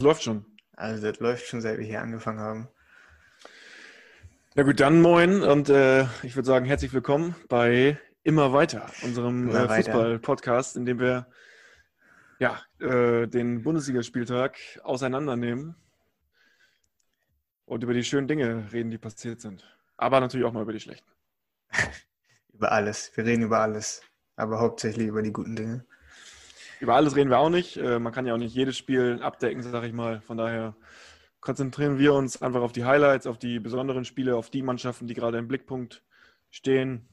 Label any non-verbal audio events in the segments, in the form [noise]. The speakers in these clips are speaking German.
läuft schon. Also das läuft schon, seit wir hier angefangen haben. Na gut, dann moin und äh, ich würde sagen, herzlich willkommen bei Immer weiter, unserem äh. Fußball-Podcast, in dem wir ja, äh, den Bundesligaspieltag auseinandernehmen und über die schönen Dinge reden, die passiert sind. Aber natürlich auch mal über die schlechten. [laughs] Über alles. Wir reden über alles. Aber hauptsächlich über die guten Dinge. Über alles reden wir auch nicht. Äh, man kann ja auch nicht jedes Spiel abdecken, sage ich mal. Von daher konzentrieren wir uns einfach auf die Highlights, auf die besonderen Spiele, auf die Mannschaften, die gerade im Blickpunkt stehen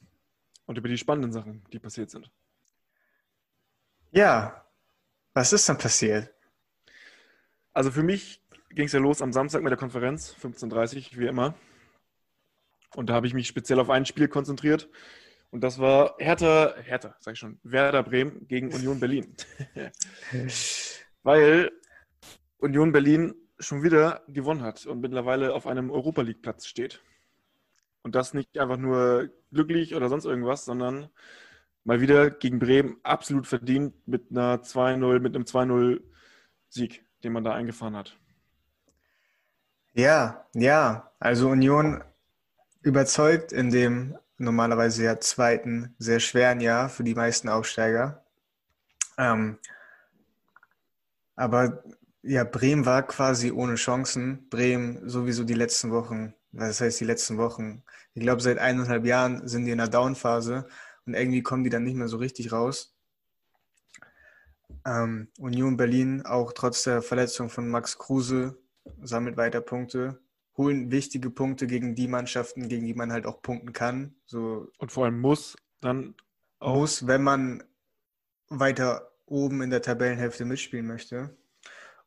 und über die spannenden Sachen, die passiert sind. Ja, was ist dann passiert? Also für mich ging es ja los am Samstag mit der Konferenz, 15.30 Uhr, wie immer. Und da habe ich mich speziell auf ein Spiel konzentriert. Und das war Hertha, Hertha, sag ich schon, Werder Bremen gegen Union Berlin. [laughs] Weil Union Berlin schon wieder gewonnen hat und mittlerweile auf einem Europa League Platz steht. Und das nicht einfach nur glücklich oder sonst irgendwas, sondern mal wieder gegen Bremen absolut verdient mit einer 2-0, mit einem 2-0 Sieg, den man da eingefahren hat. Ja, ja. Also Union überzeugt in dem normalerweise ja zweiten, sehr schweren Jahr für die meisten Aufsteiger. Ähm, aber ja, Bremen war quasi ohne Chancen. Bremen sowieso die letzten Wochen, was heißt die letzten Wochen? Ich glaube, seit eineinhalb Jahren sind die in der Downphase und irgendwie kommen die dann nicht mehr so richtig raus. Ähm, Union Berlin, auch trotz der Verletzung von Max Kruse, sammelt weiter Punkte, holen wichtige Punkte gegen die Mannschaften, gegen die man halt auch punkten kann. So Und vor allem muss dann auch. muss, wenn man weiter oben in der Tabellenhälfte mitspielen möchte.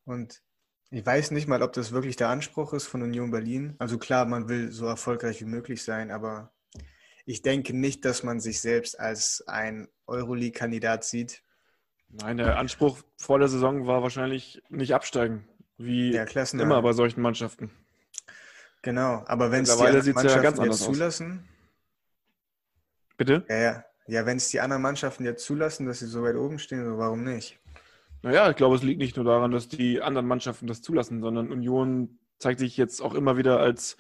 Und ich weiß nicht mal, ob das wirklich der Anspruch ist von Union Berlin. Also klar, man will so erfolgreich wie möglich sein, aber ich denke nicht, dass man sich selbst als ein Euroleague-Kandidat sieht. Nein, der Anspruch vor der Saison war wahrscheinlich nicht absteigen, wie Klassenerhalt. immer bei solchen Mannschaften. Genau, aber wenn es die anderen ja Mannschaften ganz jetzt anders aus. zulassen, Bitte? ja, ja, ja, wenn es die anderen Mannschaften jetzt zulassen, dass sie so weit oben stehen, so warum nicht? Naja, ich glaube, es liegt nicht nur daran, dass die anderen Mannschaften das zulassen, sondern Union zeigt sich jetzt auch immer wieder als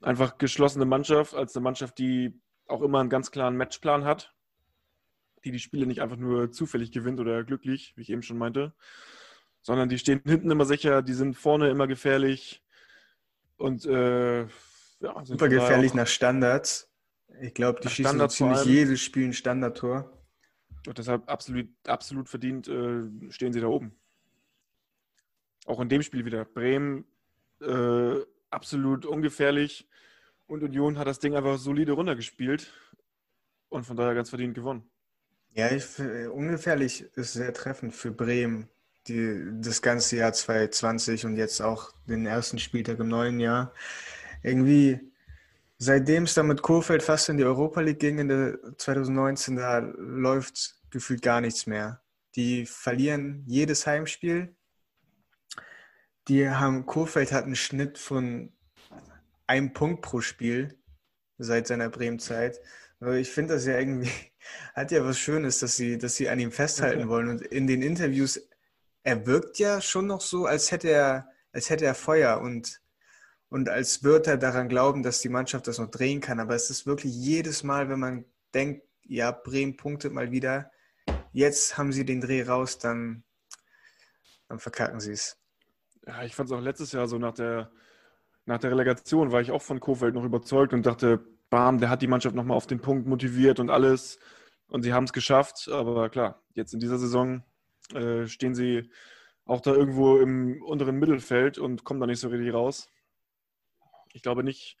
einfach geschlossene Mannschaft, als eine Mannschaft, die auch immer einen ganz klaren Matchplan hat, die die Spiele nicht einfach nur zufällig gewinnt oder glücklich, wie ich eben schon meinte, sondern die stehen hinten immer sicher, die sind vorne immer gefährlich und äh, ja, sind Super gefährlich nach Standards. Ich glaube, die schießen vor ziemlich jedes Spiel ein Standardtor. Und deshalb absolut, absolut verdient äh, stehen sie da oben. Auch in dem Spiel wieder. Bremen äh, absolut ungefährlich und Union hat das Ding einfach solide runtergespielt und von daher ganz verdient gewonnen. Ja, ich, f- ungefährlich ist sehr treffend für Bremen. Die, das ganze Jahr 2020 und jetzt auch den ersten Spieltag im neuen Jahr. Irgendwie, seitdem es dann mit Kohfeldt fast in die Europa League ging in der 2019, da läuft gefühlt gar nichts mehr. Die verlieren jedes Heimspiel. Die haben, Kohfeldt hat einen Schnitt von einem Punkt pro Spiel seit seiner Bremen-Zeit. Ich finde das ja irgendwie, [laughs] hat ja was Schönes, dass sie, dass sie an ihm festhalten [laughs] wollen. Und in den Interviews, er wirkt ja schon noch so, als hätte er, als hätte er Feuer und, und als würde er daran glauben, dass die Mannschaft das noch drehen kann. Aber es ist wirklich jedes Mal, wenn man denkt, ja, Bremen punktet mal wieder, jetzt haben sie den Dreh raus, dann, dann verkacken sie es. Ja, ich fand es auch letztes Jahr so nach der, nach der Relegation war ich auch von Kofeld noch überzeugt und dachte, bam, der hat die Mannschaft nochmal auf den Punkt motiviert und alles. Und sie haben es geschafft. Aber klar, jetzt in dieser Saison äh, stehen sie auch da irgendwo im unteren Mittelfeld und kommen da nicht so richtig raus. Ich glaube nicht.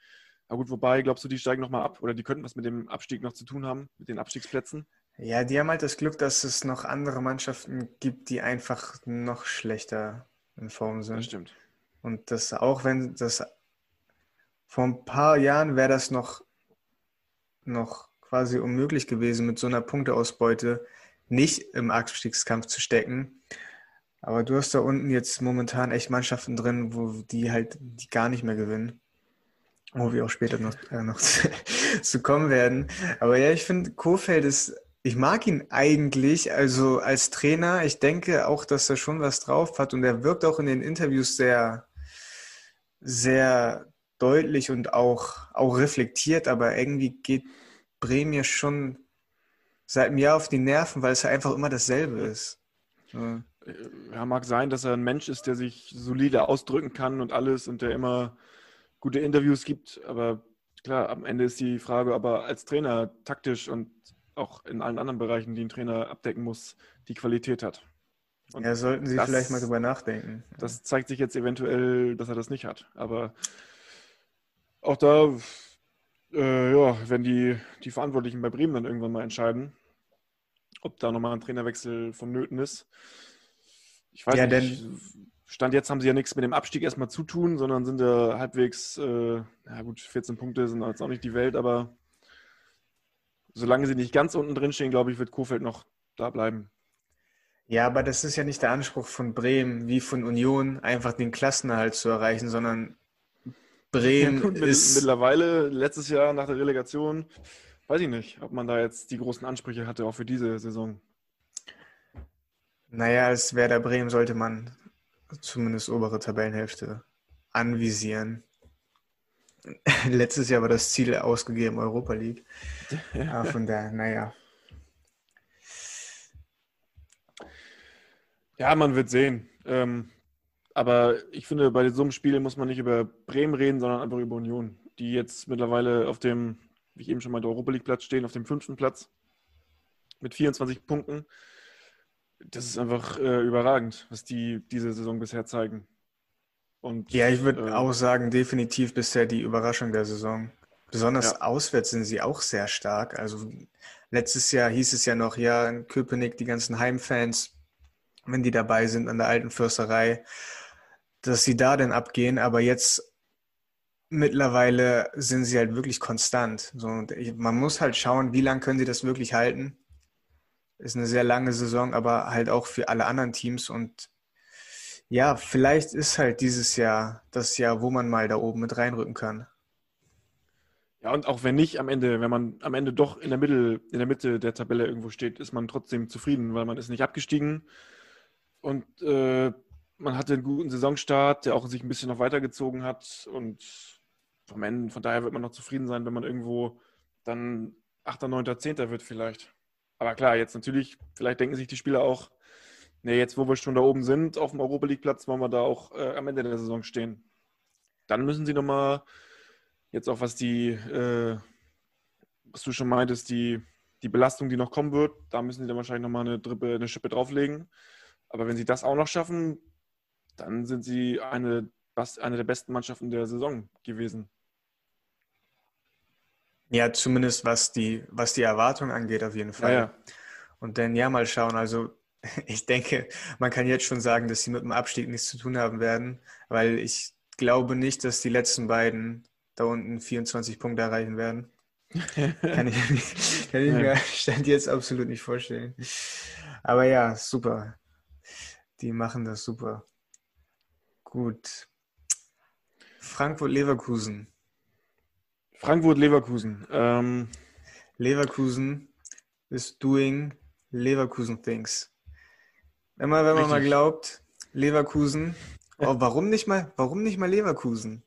Na gut, wobei, glaubst du, die steigen nochmal ab? Oder die könnten was mit dem Abstieg noch zu tun haben, mit den Abstiegsplätzen? Ja, die haben halt das Glück, dass es noch andere Mannschaften gibt, die einfach noch schlechter in Form Das sind. stimmt. Und das, auch wenn das vor ein paar Jahren wäre das noch, noch quasi unmöglich gewesen, mit so einer Punkteausbeute nicht im Abstiegskampf zu stecken. Aber du hast da unten jetzt momentan echt Mannschaften drin, wo die halt die gar nicht mehr gewinnen. Wo wir auch später noch, äh, noch [laughs] zu kommen werden. Aber ja, ich finde, Kofeld ist ich mag ihn eigentlich, also als Trainer. Ich denke auch, dass er schon was drauf hat und er wirkt auch in den Interviews sehr, sehr deutlich und auch, auch reflektiert, aber irgendwie geht Bremen mir schon seit einem Jahr auf die Nerven, weil es einfach immer dasselbe ist. Ja. ja, mag sein, dass er ein Mensch ist, der sich solide ausdrücken kann und alles und der immer gute Interviews gibt, aber klar, am Ende ist die Frage, ob er als Trainer taktisch und auch in allen anderen Bereichen, die ein Trainer abdecken muss, die Qualität hat. Und ja, sollten Sie das, vielleicht mal drüber nachdenken. Das zeigt sich jetzt eventuell, dass er das nicht hat. Aber auch da, äh, ja, wenn die, die Verantwortlichen bei Bremen dann irgendwann mal entscheiden, ob da nochmal ein Trainerwechsel vonnöten ist. Ich weiß ja, nicht. Stand jetzt haben sie ja nichts mit dem Abstieg erstmal zu tun, sondern sind ja halbwegs, äh, ja gut, 14 Punkte sind jetzt auch nicht die Welt, aber solange sie nicht ganz unten drin stehen, glaube ich, wird Kofeld noch da bleiben. Ja, aber das ist ja nicht der Anspruch von Bremen wie von Union, einfach den Klassenerhalt zu erreichen, sondern Bremen ja, gut, ist. Mittlerweile, letztes Jahr nach der Relegation, weiß ich nicht, ob man da jetzt die großen Ansprüche hatte, auch für diese Saison. Naja, als Werder Bremen sollte man zumindest obere Tabellenhälfte anvisieren. [laughs] Letztes Jahr war das Ziel ausgegeben, Europa League. [laughs] Von daher, naja. Ja, man wird sehen. Ähm, aber ich finde, bei so einem Spiel muss man nicht über Bremen reden, sondern einfach über Union, die jetzt mittlerweile auf dem, wie ich eben schon meinte, Europa League-Platz stehen, auf dem fünften Platz mit 24 Punkten. Das ist einfach äh, überragend, was die diese Saison bisher zeigen. Und, ja, ich würde äh, auch sagen, definitiv bisher die Überraschung der Saison. Besonders ja. auswärts sind sie auch sehr stark. Also letztes Jahr hieß es ja noch, ja, in Köpenick, die ganzen Heimfans, wenn die dabei sind an der alten Fürsterei, dass sie da denn abgehen. Aber jetzt mittlerweile sind sie halt wirklich konstant. So, ich, man muss halt schauen, wie lange können sie das wirklich halten. Ist eine sehr lange Saison, aber halt auch für alle anderen Teams. Und ja, vielleicht ist halt dieses Jahr das Jahr, wo man mal da oben mit reinrücken kann. Ja, und auch wenn nicht am Ende, wenn man am Ende doch in der Mitte, in der Mitte der Tabelle irgendwo steht, ist man trotzdem zufrieden, weil man ist nicht abgestiegen und äh, man hatte einen guten Saisonstart, der auch sich ein bisschen noch weitergezogen hat und vom Ende, von daher wird man noch zufrieden sein, wenn man irgendwo dann 8., 9., 10. wird vielleicht. Aber klar, jetzt natürlich, vielleicht denken sich die Spieler auch, nee, jetzt wo wir schon da oben sind, auf dem Europa League-Platz, wollen wir da auch äh, am Ende der Saison stehen. Dann müssen sie nochmal, jetzt auch was die, äh, was du schon meintest, die, die Belastung, die noch kommen wird, da müssen sie dann wahrscheinlich nochmal eine, Drippe, eine Schippe drauflegen. Aber wenn sie das auch noch schaffen, dann sind sie eine, eine der besten Mannschaften der Saison gewesen. Ja, zumindest was die, was die Erwartung angeht, auf jeden Fall. Ja, ja. Und dann ja mal schauen. Also [laughs] ich denke, man kann jetzt schon sagen, dass sie mit dem Abstieg nichts zu tun haben werden, weil ich glaube nicht, dass die letzten beiden da unten 24 Punkte erreichen werden. kann [laughs] ich, kann ich mir [laughs] Stand jetzt absolut nicht vorstellen. Aber ja, super. Die machen das super. Gut. Frankfurt-Leverkusen. Frankfurt-Leverkusen. Ähm. Leverkusen is doing Leverkusen things. Wenn man Richtig. mal glaubt, Leverkusen, oh, warum nicht mal, warum nicht mal Leverkusen?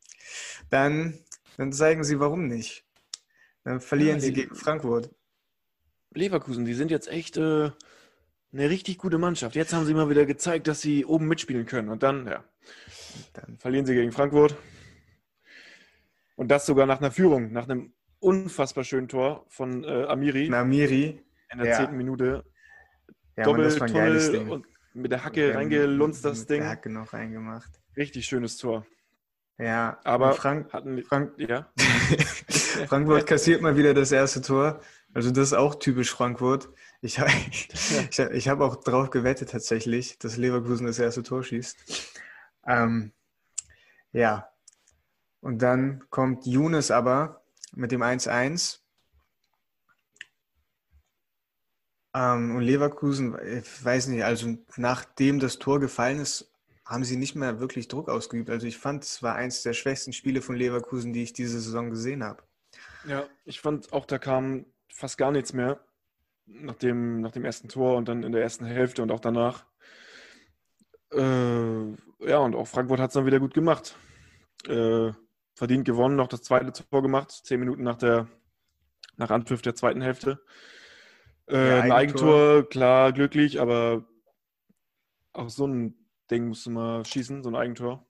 Dann, dann zeigen sie, warum nicht. Dann verlieren ja, sie gegen Frankfurt. Leverkusen, die sind jetzt echt äh, eine richtig gute Mannschaft. Jetzt haben sie mal wieder gezeigt, dass sie oben mitspielen können. Und dann, ja, dann verlieren sie gegen Frankfurt. Und das sogar nach einer Führung, nach einem unfassbar schönen Tor von äh, Amiri. Amiri. In der zehnten Minute. Ja, Doppeltunnel und mit der Hacke ja, reingelunzt das Ding. Mit der Hacke noch reingemacht. Richtig schönes Tor. Ja, aber Frank, hatten, Frank, ja. [laughs] Frankfurt kassiert mal wieder das erste Tor. Also das ist auch typisch Frankfurt. Ich, [laughs] ich, ich habe auch drauf gewettet tatsächlich, dass Leverkusen das erste Tor schießt. Ähm, ja. Und dann kommt Younes aber mit dem 1-1 Ähm, und Leverkusen, ich weiß nicht, also nachdem das Tor gefallen ist, haben sie nicht mehr wirklich Druck ausgeübt. Also ich fand, es war eins der schwächsten Spiele von Leverkusen, die ich diese Saison gesehen habe. Ja, ich fand auch, da kam fast gar nichts mehr. nach dem, nach dem ersten Tor und dann in der ersten Hälfte und auch danach. Äh, ja, und auch Frankfurt hat es dann wieder gut gemacht. Äh, verdient gewonnen, noch das zweite Tor gemacht, zehn Minuten nach der nach Anpfiff der zweiten Hälfte. Äh, ja, ein Eigentor, klar, glücklich, aber auch so ein Ding musste mal schießen, so ein Eigentor.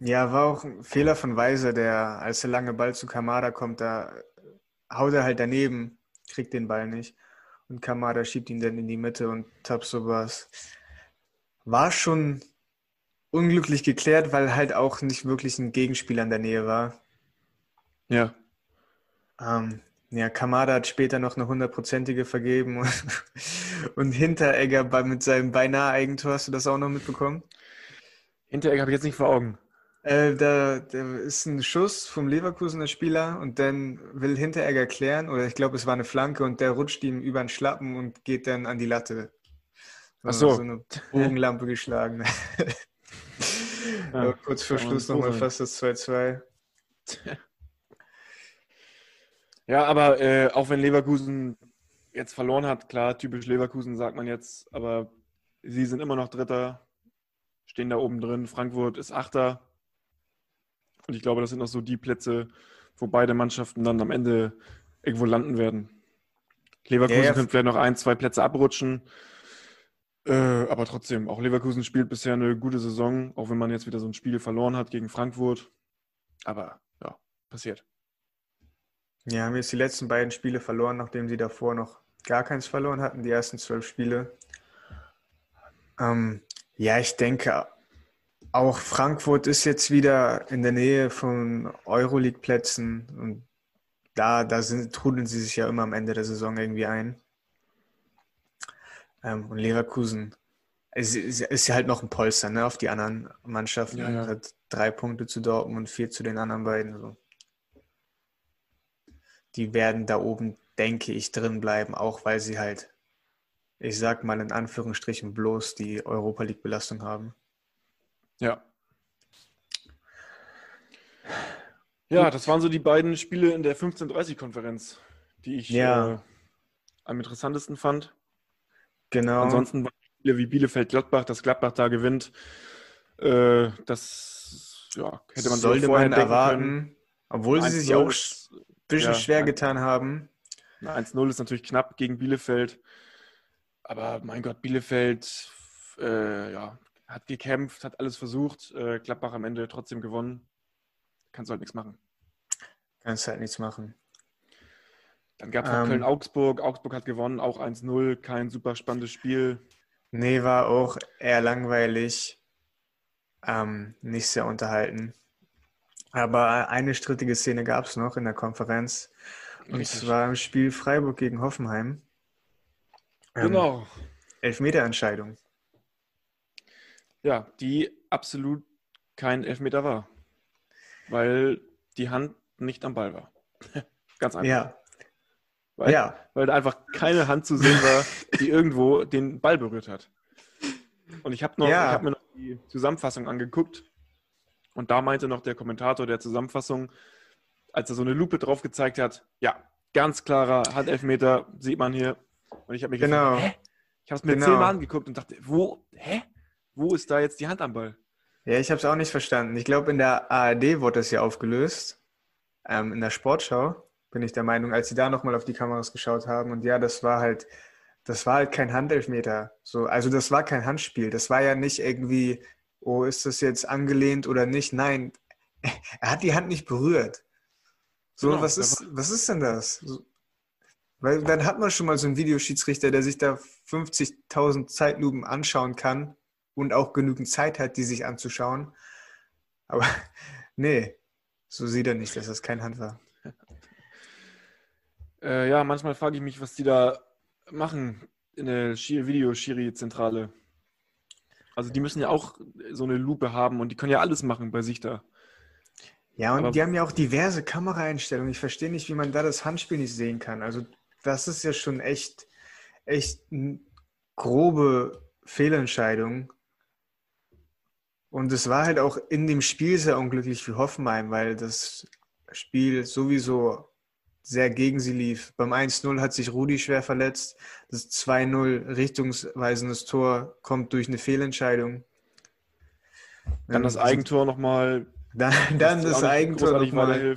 Ja, war auch ein Fehler von Weiser, der, als der lange Ball zu Kamada kommt, da haut er halt daneben, kriegt den Ball nicht. Und Kamada schiebt ihn dann in die Mitte und Tabsobas war schon unglücklich geklärt, weil halt auch nicht wirklich ein Gegenspieler in der Nähe war. Ja. Ähm, ja, Kamada hat später noch eine hundertprozentige vergeben und, [laughs] und Hinteregger bei, mit seinem beinahe Eigentor, hast du das auch noch mitbekommen? Hinteregger habe ich jetzt nicht vor Augen. Äh, da, da, ist ein Schuss vom Leverkusener Spieler und dann will Hinteregger klären, oder ich glaube, es war eine Flanke und der rutscht ihm über den Schlappen und geht dann an die Latte. Ach so. so eine Bogenlampe geschlagen. [laughs] ja, kurz vor Schluss nochmal fast das 2-2. [laughs] Ja, aber äh, auch wenn Leverkusen jetzt verloren hat, klar, typisch Leverkusen sagt man jetzt, aber sie sind immer noch Dritter, stehen da oben drin. Frankfurt ist Achter. Und ich glaube, das sind auch so die Plätze, wo beide Mannschaften dann am Ende irgendwo landen werden. Leverkusen ja, ja. könnte vielleicht noch ein, zwei Plätze abrutschen. Äh, aber trotzdem, auch Leverkusen spielt bisher eine gute Saison, auch wenn man jetzt wieder so ein Spiel verloren hat gegen Frankfurt. Aber ja, passiert. Ja, haben jetzt die letzten beiden Spiele verloren, nachdem sie davor noch gar keins verloren hatten, die ersten zwölf Spiele. Ähm, ja, ich denke, auch Frankfurt ist jetzt wieder in der Nähe von Euroleague-Plätzen und da, da sind, trudeln sie sich ja immer am Ende der Saison irgendwie ein. Ähm, und Leverkusen ist, ist, ist ja halt noch ein Polster ne, auf die anderen Mannschaften. Ja, ja. Hat drei Punkte zu Dortmund und vier zu den anderen beiden. Also die werden da oben, denke ich, drin bleiben, auch weil sie halt, ich sag mal in Anführungsstrichen, bloß die Europa League-Belastung haben. Ja. Ja, das waren so die beiden Spiele in der 15:30-Konferenz, die ich ja. äh, am interessantesten fand. Genau. Ansonsten waren Spiele wie Bielefeld-Gladbach, dass Gladbach da gewinnt. Äh, das ja, hätte man Sollte vorher man erwarten, können. obwohl sie sich auch bisschen ja, schwer getan haben. 1-0 ist natürlich knapp gegen Bielefeld. Aber mein Gott, Bielefeld äh, ja, hat gekämpft, hat alles versucht. Äh, Gladbach am Ende trotzdem gewonnen. Kannst du halt nichts machen. Kannst halt nichts machen. Dann gab es ähm, Köln-Augsburg. Augsburg hat gewonnen, auch 1-0. Kein super spannendes Spiel. Nee, war auch eher langweilig. Ähm, nicht sehr unterhalten. Aber eine strittige Szene gab es noch in der Konferenz. Und Richtig. zwar im Spiel Freiburg gegen Hoffenheim. Ähm, genau. Elfmeterentscheidung. Ja, die absolut kein Elfmeter war. Weil die Hand nicht am Ball war. [laughs] Ganz einfach. Ja. Weil, ja. weil da einfach keine Hand zu sehen war, die irgendwo den Ball berührt hat. Und ich habe ja. hab mir noch die Zusammenfassung angeguckt und da meinte noch der Kommentator der Zusammenfassung, als er so eine Lupe drauf gezeigt hat, ja, ganz klarer Handelfmeter, sieht man hier. Und ich habe mich genau. gefragt, hä? Ich habe es mir genau. zehnmal angeguckt und dachte, wo, hä? Wo ist da jetzt die Hand am Ball? Ja, ich habe es auch nicht verstanden. Ich glaube, in der ARD wurde das ja aufgelöst. Ähm, in der Sportschau bin ich der Meinung, als sie da nochmal auf die Kameras geschaut haben. Und ja, das war halt, das war halt kein Handelfmeter. So, also das war kein Handspiel. Das war ja nicht irgendwie oh, ist das jetzt angelehnt oder nicht? Nein, [laughs] er hat die Hand nicht berührt. So, genau, was, ist, was ist denn das? Weil dann hat man schon mal so einen Videoschiedsrichter, der sich da 50.000 Zeitlupen anschauen kann und auch genügend Zeit hat, die sich anzuschauen. Aber [laughs] nee, so sieht er nicht, dass das kein Hand war. Äh, ja, manchmal frage ich mich, was die da machen in der Videoschiri-Zentrale. Also die müssen ja auch so eine Lupe haben und die können ja alles machen bei sich da. Ja, und Aber die haben ja auch diverse Kameraeinstellungen. Ich verstehe nicht, wie man da das Handspiel nicht sehen kann. Also das ist ja schon echt, echt eine grobe Fehlentscheidung. Und es war halt auch in dem Spiel sehr unglücklich für Hoffenheim, weil das Spiel sowieso sehr gegen sie lief. Beim 1-0 hat sich Rudi schwer verletzt. Das 2-0 richtungsweisendes Tor kommt durch eine Fehlentscheidung. Dann das Eigentor nochmal. Dann, dann das Eigentor nochmal.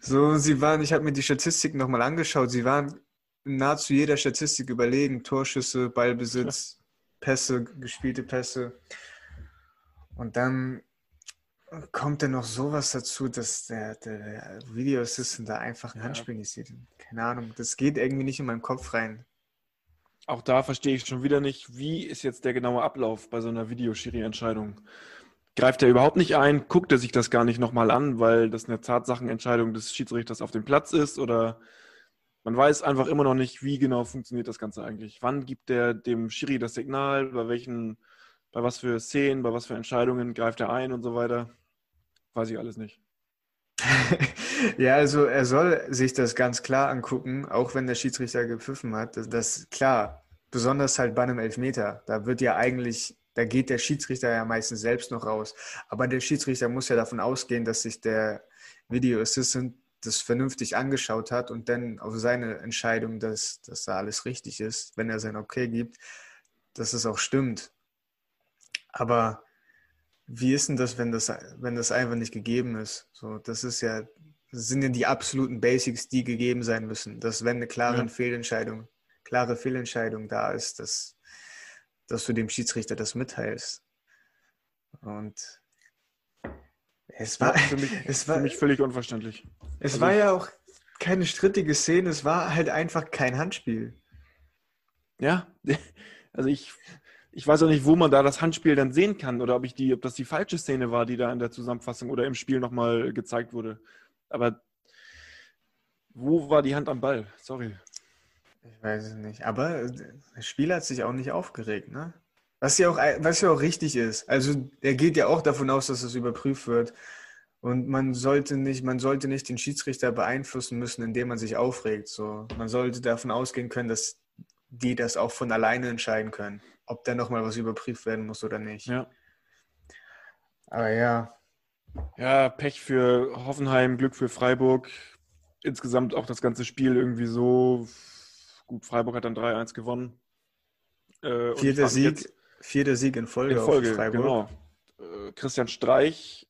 So, sie waren, ich habe mir die Statistiken nochmal angeschaut, sie waren nahezu jeder Statistik überlegen. Torschüsse, Ballbesitz, Pässe, gespielte Pässe. Und dann kommt dann noch sowas dazu, dass der, der Video Assistant da einfach ein Handspiel nicht sieht. Keine Ahnung, das geht irgendwie nicht in meinen Kopf rein. Auch da verstehe ich schon wieder nicht, wie ist jetzt der genaue Ablauf bei so einer Videoschiri-Entscheidung. Greift er überhaupt nicht ein? Guckt er sich das gar nicht nochmal an, weil das eine Tatsachenentscheidung des Schiedsrichters auf dem Platz ist? Oder man weiß einfach immer noch nicht, wie genau funktioniert das Ganze eigentlich. Wann gibt er dem Schiri das Signal? Bei welchen, bei was für Szenen, bei was für Entscheidungen greift er ein und so weiter? Weiß ich alles nicht. [laughs] ja, also er soll sich das ganz klar angucken, auch wenn der Schiedsrichter gepfiffen hat. Das, das klar, besonders halt bei einem Elfmeter. Da wird ja eigentlich, da geht der Schiedsrichter ja meistens selbst noch raus. Aber der Schiedsrichter muss ja davon ausgehen, dass sich der Video Assistant das vernünftig angeschaut hat und dann auf seine Entscheidung, dass, dass da alles richtig ist, wenn er sein Okay gibt, dass es auch stimmt. Aber wie ist denn das, wenn das, wenn das einfach nicht gegeben ist? So, das ist ja, das sind ja die absoluten Basics, die gegeben sein müssen. Dass wenn eine klare ja. Fehlentscheidung, klare Fehlentscheidung da ist, dass, dass du dem Schiedsrichter das mitteilst. Und es war, ja, für, mich, [laughs] es war, für mich völlig unverständlich. Es also war ja auch keine strittige Szene, es war halt einfach kein Handspiel. Ja, [laughs] also ich ich weiß auch nicht, wo man da das Handspiel dann sehen kann oder ob ich die, ob das die falsche Szene war, die da in der Zusammenfassung oder im Spiel nochmal gezeigt wurde. Aber wo war die Hand am Ball? Sorry. Ich weiß es nicht. Aber das Spiel hat sich auch nicht aufgeregt, ne? Was ja auch, was ja auch richtig ist. Also er geht ja auch davon aus, dass es überprüft wird. Und man sollte nicht, man sollte nicht den Schiedsrichter beeinflussen müssen, indem man sich aufregt. So, man sollte davon ausgehen können, dass die das auch von alleine entscheiden können ob da nochmal was überprüft werden muss oder nicht. Ja. Aber ja. Ja, Pech für Hoffenheim, Glück für Freiburg. Insgesamt auch das ganze Spiel irgendwie so. Gut, Freiburg hat dann 3-1 gewonnen. Äh, vierter, Sieg, vierter Sieg in Folge, in Folge Genau. Äh, Christian Streich,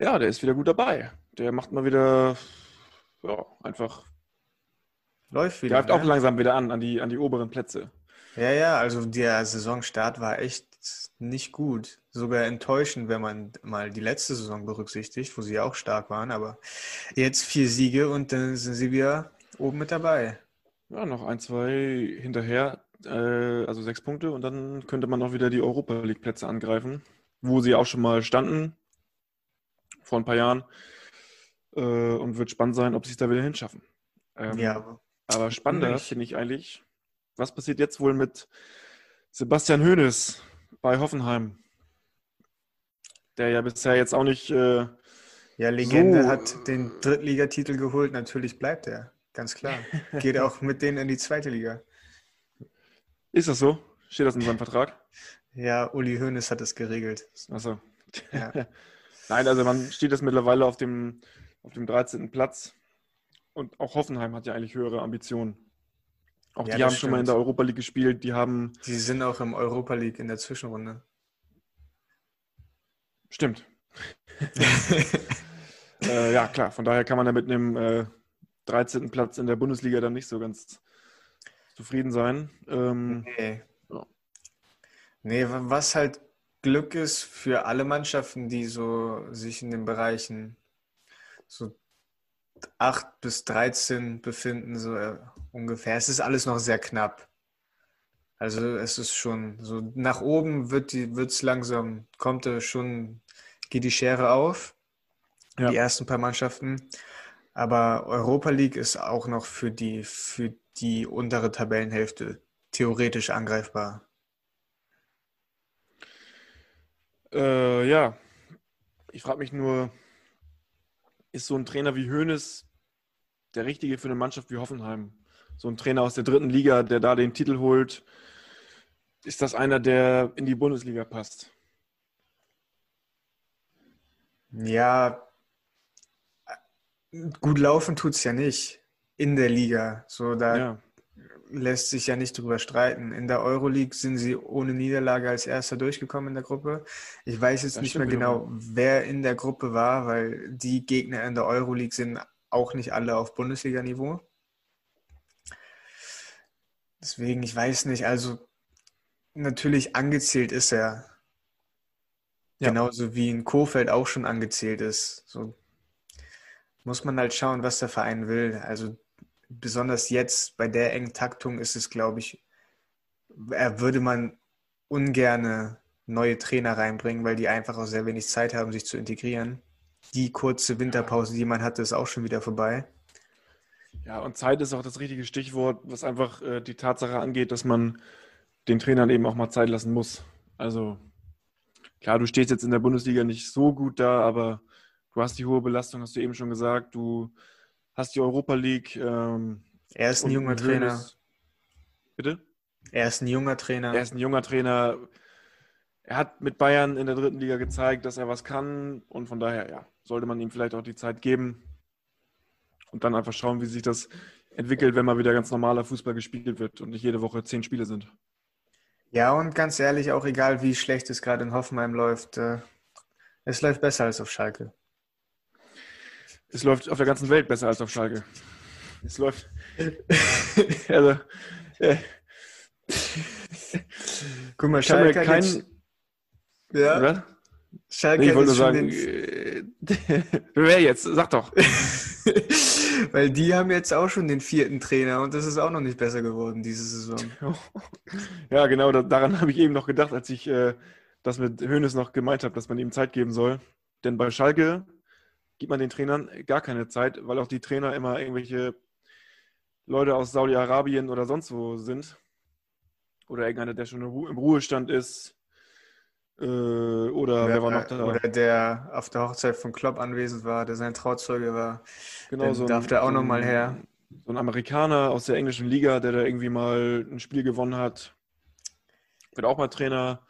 ja, der ist wieder gut dabei. Der macht mal wieder, ja, einfach. Läuft wieder. Greift ne? auch langsam wieder an, an die, an die oberen Plätze. Ja, ja, also der Saisonstart war echt nicht gut. Sogar enttäuschend, wenn man mal die letzte Saison berücksichtigt, wo sie auch stark waren. Aber jetzt vier Siege und dann sind sie wieder oben mit dabei. Ja, noch ein, zwei hinterher, äh, also sechs Punkte und dann könnte man noch wieder die Europa League Plätze angreifen, wo sie auch schon mal standen vor ein paar Jahren. Äh, und wird spannend sein, ob sie es da wieder hinschaffen. Ähm, ja. Aber spannender finde ich eigentlich, was passiert jetzt wohl mit Sebastian Hoeneß bei Hoffenheim? Der ja bisher jetzt auch nicht. Äh, ja, Legende so, hat den Drittligatitel geholt. Natürlich bleibt er. Ganz klar. [laughs] Geht auch mit denen in die zweite Liga. Ist das so? Steht das in seinem Vertrag? Ja, Uli Hoeneß hat es geregelt. Achso. Ja. [laughs] Nein, also man steht das mittlerweile auf dem, auf dem 13. Platz. Und auch Hoffenheim hat ja eigentlich höhere Ambitionen. Auch ja, die haben stimmt. schon mal in der Europa League gespielt. Die haben. Die sind auch im Europa League in der Zwischenrunde. Stimmt. [laughs] äh, ja, klar. Von daher kann man da mit einem äh, 13. Platz in der Bundesliga dann nicht so ganz zufrieden sein. Ähm, nee. Ja. Nee, was halt Glück ist für alle Mannschaften, die so sich in den Bereichen so 8 bis 13 befinden, so äh, ungefähr. Es ist alles noch sehr knapp. Also es ist schon so, nach oben wird es langsam, kommt schon, geht die Schere auf, ja. die ersten paar Mannschaften. Aber Europa League ist auch noch für die, für die untere Tabellenhälfte theoretisch angreifbar. Äh, ja, ich frage mich nur, ist so ein Trainer wie Hoeneß der richtige für eine Mannschaft wie Hoffenheim? So ein Trainer aus der dritten Liga, der da den Titel holt, ist das einer, der in die Bundesliga passt? Ja, Gut laufen tut es ja nicht in der Liga. So, da Ja, lässt sich ja nicht drüber streiten. In der Euroleague sind sie ohne Niederlage als Erster durchgekommen in der Gruppe. Ich weiß jetzt Das nicht mehr genau, wer in der Gruppe war, weil die Gegner in der Euroleague sind auch nicht alle auf Bundesliga-Niveau. Deswegen, ich weiß nicht, also natürlich angezählt ist er. Ja. Genauso wie in Kofeld auch schon angezählt ist. So muss man halt schauen, was der Verein will. Also besonders jetzt bei der engen Taktung ist es, glaube ich, würde man ungerne neue Trainer reinbringen, weil die einfach auch sehr wenig Zeit haben, sich zu integrieren. Die kurze Winterpause, die man hatte, ist auch schon wieder vorbei. ja, und Zeit ist auch das richtige Stichwort, was einfach äh, die Tatsache angeht, dass man den Trainern eben auch mal Zeit lassen muss. Also klar, du stehst jetzt in der Bundesliga nicht so gut da, aber du hast die hohe Belastung, hast du eben schon gesagt. Du hast die Europa League. Ähm, Er ist ein junger Trainer. Bitte? Er ist ein junger Trainer. Er ist ein junger Trainer. Er hat mit Bayern in der dritten Liga gezeigt, dass er was kann. Und von daher, ja, sollte man ihm vielleicht auch die Zeit geben. Und dann einfach schauen, wie sich das entwickelt, wenn mal wieder ganz normaler Fußball gespielt wird und nicht jede Woche zehn Spiele sind. Ja, und ganz ehrlich, auch egal wie schlecht es gerade in Hoffenheim läuft, äh, es läuft besser als auf Schalke. Es läuft auf der ganzen Welt besser als auf Schalke. Es läuft. [laughs] also, äh, Guck mal, Schalke hat kein. ja, Was? Schalke Nee, ich hat wollte nur sagen, den, [laughs] wer jetzt? Sag doch. [laughs] weil die haben jetzt auch schon den vierten Trainer und das ist auch noch nicht besser geworden diese Saison. Ja, genau, da, daran habe ich eben noch gedacht, als ich äh, das mit Hoeneß noch gemeint habe, dass man ihm Zeit geben soll. Denn bei Schalke gibt man den Trainern gar keine Zeit, weil auch die Trainer immer irgendwelche Leute aus Saudi-Arabien oder sonst wo sind. Oder irgendeiner, der schon im Ru- im Ruhestand ist. Äh, oder wer war noch da? Oder der auf der Hochzeit von Klopp anwesend war, der sein Trauzeuge war. Genau, Dann so ein- darf der auch so noch ein- mal her. So ein Amerikaner aus der englischen Liga, der da irgendwie mal ein Spiel gewonnen hat. Wird auch mal Trainer.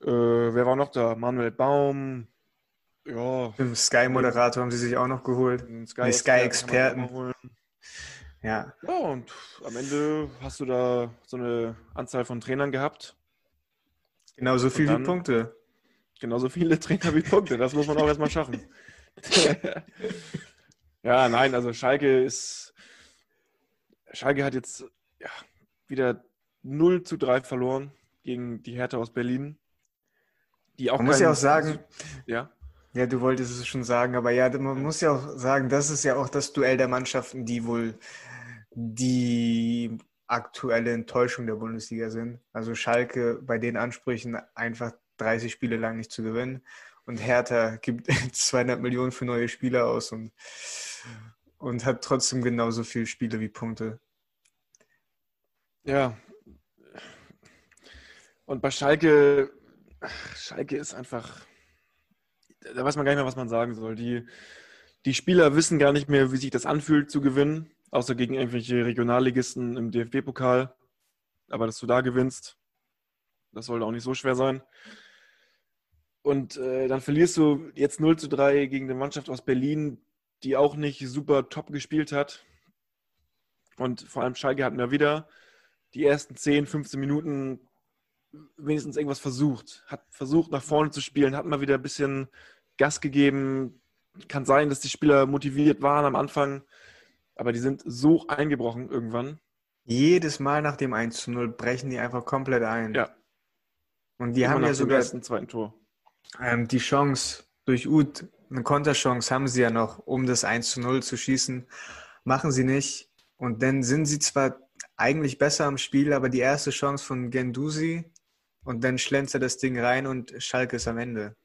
Äh, wer war noch da? Manuel Baum. Ja, Im Sky-Moderator haben sie sich auch noch geholt. Nee, Sky-Experten. Ja, Ja, und am Ende hast du da so eine Anzahl von Trainern gehabt. genauso viel dann- wie Punkte. Genauso viele Trainer wie Punkte. Das muss man auch erstmal schaffen. [laughs] ja, nein, also Schalke ist. Schalke hat jetzt ja, wieder 0 zu 3 verloren gegen die Hertha aus Berlin. Die auch Man muss ja auch sagen, Ja, Ja, du wolltest es schon sagen, aber ja, man muss ja auch sagen, das ist ja auch das Duell der Mannschaften, die wohl die aktuelle Enttäuschung der Bundesliga sind. Also Schalke bei den Ansprüchen einfach 30 Spiele lang nicht zu gewinnen und Hertha gibt [laughs] 200 Millionen für neue Spieler aus und, und hat trotzdem genauso viele Spiele wie Punkte. ja. Und bei Schalke, Schalke ist einfach, da weiß man gar nicht mehr, was man sagen soll. Die, die Spieler wissen gar nicht mehr, wie sich das anfühlt zu gewinnen, außer gegen irgendwelche Regionalligisten im DFB-Pokal. Aber dass du da gewinnst, das sollte auch nicht so schwer sein. Und äh, dann verlierst du jetzt 0 zu 3 gegen eine Mannschaft aus Berlin, die auch nicht super top gespielt hat. Und vor allem Schalke hat mir wieder die ersten 10, 15 Minuten wenigstens irgendwas versucht. Hat versucht, nach vorne zu spielen, hat mal wieder ein bisschen Gas gegeben. Kann sein, dass die Spieler motiviert waren am Anfang, aber die sind so eingebrochen irgendwann. Jedes Mal nach dem 1 zu 0 brechen die einfach komplett ein. Ja. Und die Immer haben ja sogar ersten, zweiten Tor. Ähm, die Chance durch Uth, eine Konterchance haben sie ja noch, um das 1 zu 0 zu schießen. Machen sie nicht. Und dann sind sie zwar eigentlich besser am Spiel, aber die erste Chance von Gendusi und dann schlänzt das Ding rein und Schalke ist am Ende.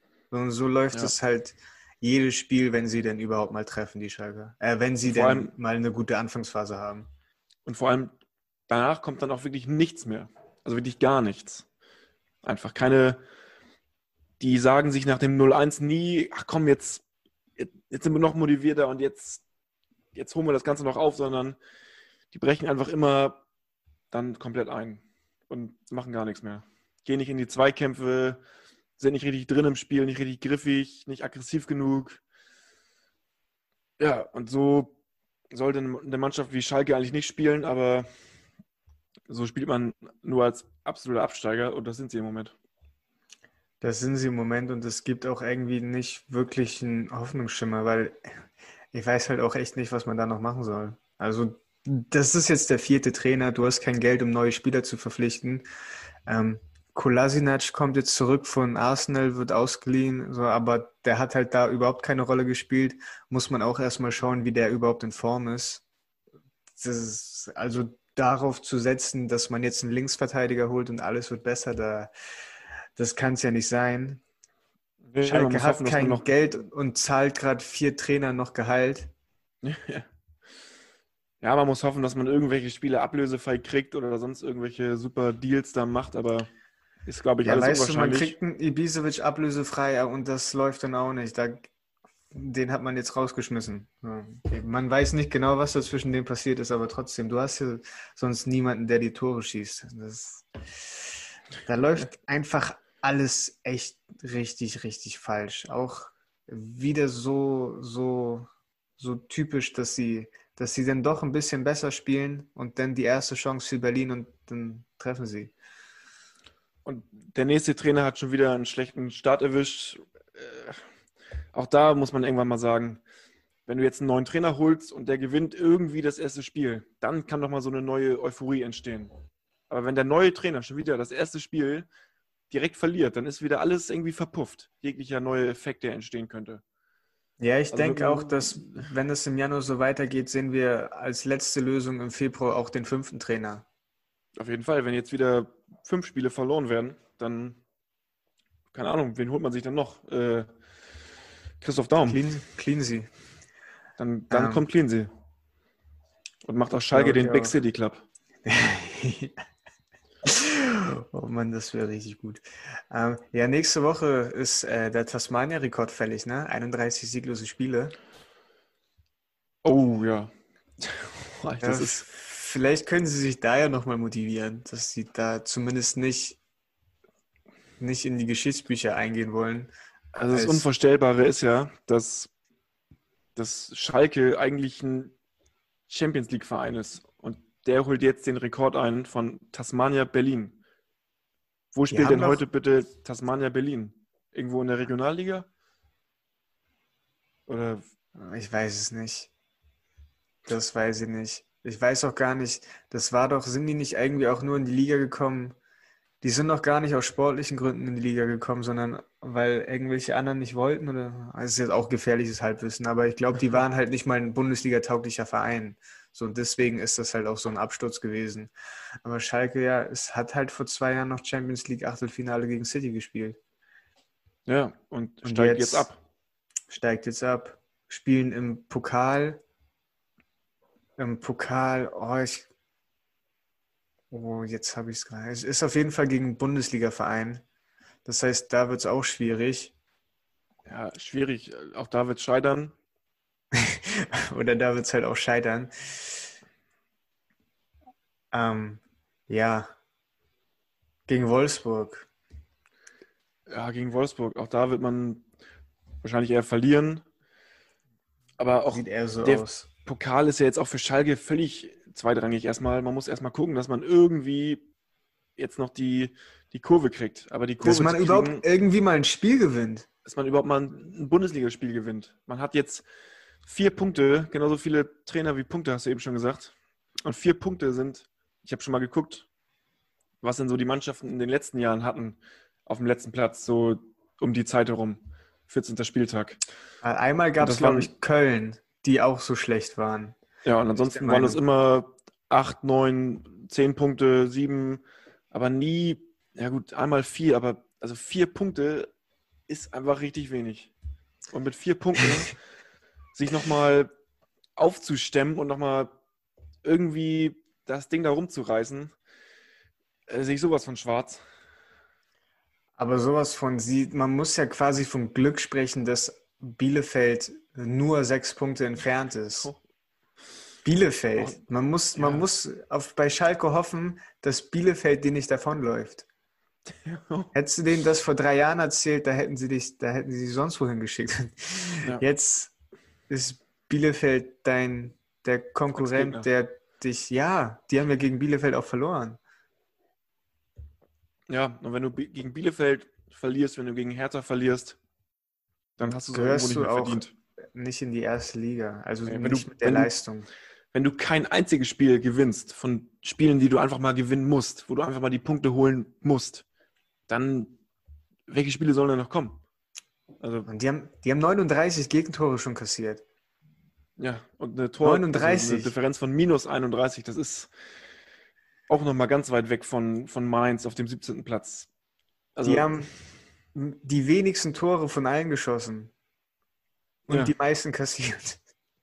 Und so läuft Ja. es halt jedes Spiel, wenn sie denn überhaupt mal treffen, die Schalke. Äh, wenn sie denn allem- mal eine gute Anfangsphase haben. Und vor allem danach kommt dann auch wirklich nichts mehr. Also wirklich gar nichts. Einfach keine, die sagen sich nach dem 0-1 nie, ach komm, jetzt, jetzt jetzt sind wir noch motivierter und jetzt, jetzt holen wir das Ganze noch auf, sondern die brechen einfach immer dann komplett ein und machen gar nichts mehr. Gehen nicht in die Zweikämpfe, sind nicht richtig drin im Spiel, nicht richtig griffig, nicht aggressiv genug. Ja, und so sollte eine Mannschaft wie Schalke eigentlich nicht spielen, aber so spielt man nur als absoluter Absteiger und das sind sie im Moment. Das sind sie im Moment und es gibt auch irgendwie nicht wirklich einen Hoffnungsschimmer, weil ich weiß halt auch echt nicht, was man da noch machen soll. Also das ist jetzt der vierte Trainer, du hast kein Geld, um neue Spieler zu verpflichten. Ähm, Kolasinac kommt jetzt zurück von Arsenal, wird ausgeliehen, so, aber der hat halt da überhaupt keine Rolle gespielt. Muss man auch erstmal schauen, wie der überhaupt in Form ist. ist also darauf zu setzen, dass man jetzt einen Linksverteidiger holt und alles wird besser, da, das kann es ja nicht sein. Ja, Schalke hat hoffen, kein. Geld und zahlt gerade vier Trainer noch Gehalt. [laughs] Ja, man muss hoffen, dass man irgendwelche Spiele ablösefrei kriegt oder sonst irgendwelche super Deals da macht, aber ist, glaube ich, ja, alles weißt. Du, man kriegt einen Ibisevic ablösefrei und das läuft dann auch nicht. Da, den hat man jetzt rausgeschmissen. Man weiß nicht genau, was da zwischen denen passiert ist, aber trotzdem, du hast ja sonst niemanden, der die Tore schießt. Das, da läuft einfach alles echt richtig, richtig falsch. Auch wieder so, so, so typisch, dass sie, dass sie dann doch ein bisschen besser spielen und dann die erste Chance für Berlin und dann treffen sie. Und der nächste Trainer hat schon wieder einen schlechten Start erwischt. Äh, auch da muss man irgendwann mal sagen, wenn du jetzt einen neuen Trainer holst und der gewinnt irgendwie das erste Spiel, dann kann doch mal so eine neue Euphorie entstehen. Aber wenn der neue Trainer schon wieder das erste Spiel direkt verliert, dann ist wieder alles irgendwie verpufft. Jeglicher neue Effekt, der entstehen könnte. Ja, ich also denke auch, dass wenn es im Januar so weitergeht, sehen wir als letzte Lösung im Februar auch den fünften Trainer. Auf jeden Fall, wenn jetzt wieder fünf Spiele verloren werden, dann, keine Ahnung, wen holt man sich dann noch? Äh, Christoph Daum. Clean, Cleansy. Dann, dann ähm, kommt Cleansy. Und macht aus Schalke den Big City Club. [laughs] oh Mann, das wäre richtig gut. Ähm, ja, nächste Woche ist äh, der Tasmania-Rekord fällig, ne? 31 sieglose Spiele. Oh ja. [laughs] das ist Vielleicht können sie sich da ja nochmal motivieren, dass sie da zumindest nicht, nicht in die Geschichtsbücher eingehen wollen. Also das Unvorstellbare ist ja, dass, dass Schalke eigentlich ein Champions League-Verein ist. Und der holt jetzt den Rekord ein von Tasmania Berlin. Wo spielt denn heute bitte Tasmania Berlin? Irgendwo in der Regionalliga? Oder? Ich weiß es nicht. Das weiß ich nicht. Ich weiß auch gar nicht, das war doch, sind die nicht irgendwie auch nur in die Liga gekommen? Die sind doch gar nicht aus sportlichen Gründen in die Liga gekommen, sondern weil irgendwelche anderen nicht wollten oder das ist jetzt auch gefährliches Halbwissen, aber ich glaube, die waren halt nicht mal ein Bundesliga-tauglicher Verein. So, und deswegen ist das halt auch so ein Absturz gewesen. Aber Schalke, ja, es hat halt vor zwei Jahren noch Champions League Achtelfinale gegen City gespielt. Ja, und, und steigt jetzt, jetzt ab. Steigt jetzt ab. Spielen im Pokal im Pokal, oh, ich. Oh, jetzt habe ich es gerade. Es ist auf jeden Fall gegen einen Bundesliga-Verein. Das heißt, da wird es auch schwierig. Ja, schwierig. Auch da wird es scheitern. [laughs] Oder da wird es halt auch scheitern. Ähm, ja. Gegen Wolfsburg. Ja, gegen Wolfsburg. Auch da wird man wahrscheinlich eher verlieren. Aber auch Sieht eher so der, aus. Pokal ist ja jetzt auch für Schalke völlig zweitrangig erstmal. Man muss erstmal gucken, dass man irgendwie jetzt noch die, die Kurve kriegt. Aber die Kurve dass man kriegen, überhaupt irgendwie mal ein Spiel gewinnt. Dass man überhaupt mal ein Bundesligaspiel gewinnt. Man hat jetzt vier Punkte, genauso viele Trainer wie Punkte, hast du eben schon gesagt. Und vier Punkte sind, ich habe schon mal geguckt, was denn so die Mannschaften in den letzten Jahren hatten auf dem letzten Platz, so um die Zeit herum. 14. Spieltag. Einmal gab es, glaube ich, Köln die auch so schlecht waren. Ja, und ansonsten waren es immer 8, 9, 10 Punkte, 7, aber nie, ja gut, einmal 4, aber also 4 Punkte ist einfach richtig wenig. Und mit 4 Punkten [laughs] sich nochmal aufzustemmen und nochmal irgendwie das Ding da rumzureißen, äh, sehe ich sowas von schwarz. Aber sowas von sieht, man muss ja quasi vom Glück sprechen, dass Bielefeld nur sechs Punkte entfernt ist. Oh. Bielefeld. Oh. Man muss, man muss auf, bei Schalke hoffen, dass Bielefeld dir nicht davonläuft. [laughs] Hättest du denen das vor drei Jahren erzählt, da hätten sie dich, da hätten sie sonst wohin geschickt. [laughs] Ja. Jetzt ist Bielefeld dein, der Konkurrent, der dich, ja, die haben ja gegen Bielefeld auch verloren. Ja, und wenn du gegen Bielefeld verlierst, wenn du gegen Hertha verlierst, dann hast du es irgendwo nicht mehr verdient. Nicht in die erste Liga, also ja, nicht du, mit der Leistung. Du, wenn du kein einziges Spiel gewinnst, von Spielen, die du einfach mal gewinnen musst, wo du einfach mal die Punkte holen musst, dann welche Spiele sollen da noch kommen? Also, und die haben, die haben 39 Gegentore schon kassiert. Ja, und eine Tor 39. Also eine Differenz von minus 31, das ist auch nochmal ganz weit weg von, von Mainz auf dem 17. Platz. Also, die haben die wenigsten Tore von allen geschossen und ja. die meisten kassiert.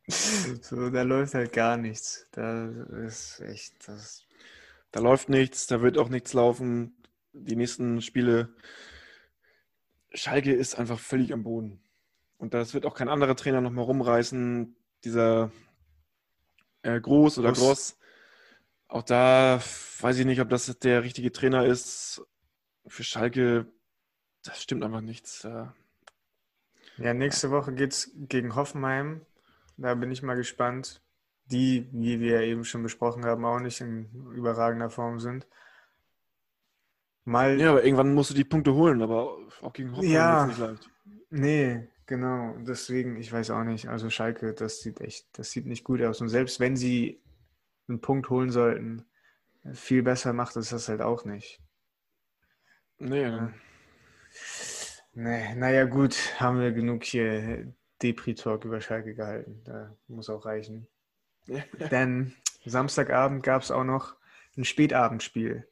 so, da läuft halt gar nichts. Da ist echt das. Da läuft nichts, da wird auch nichts laufen. Die nächsten Spiele. Schalke ist einfach völlig am Boden. Und das wird auch kein anderer Trainer nochmal rumreißen. Dieser äh, Groß oder Groß. Gross. Auch da weiß ich nicht, ob das der richtige Trainer ist. Für Schalke, das stimmt einfach nichts. Ja, nächste Woche geht es gegen Hoffenheim. Da bin ich mal gespannt. Die, wie wir eben schon besprochen haben, auch nicht in überragender Form sind. Mal, ja, aber irgendwann musst du die Punkte holen, aber auch gegen Hoffenheim ja, ist nicht leicht. Nee, genau. Deswegen, ich weiß auch nicht. Also Schalke, das sieht echt, das sieht nicht gut aus. Und selbst wenn sie einen Punkt holen sollten, viel besser macht es das halt auch nicht. Nee. Ja. Nee, naja, gut, haben wir genug hier Depri-Talk über Schalke gehalten. Da muss auch reichen. [laughs] Denn Samstagabend gab es auch noch ein Spätabendspiel.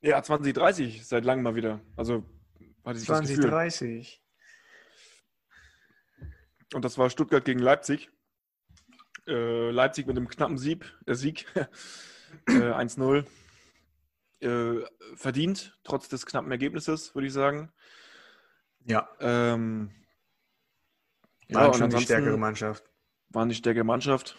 Ja, 2030 seit langem mal wieder. Also hatte ich 2030. Und das war Stuttgart gegen Leipzig. Äh, Leipzig mit einem knappen Sieg, äh, Sieg [laughs] äh, 1-0. Äh, verdient, trotz des knappen Ergebnisses, würde ich sagen. Ja. Ähm, war ja, schon die stärkere Mannschaft. Waren die stärkere Mannschaft.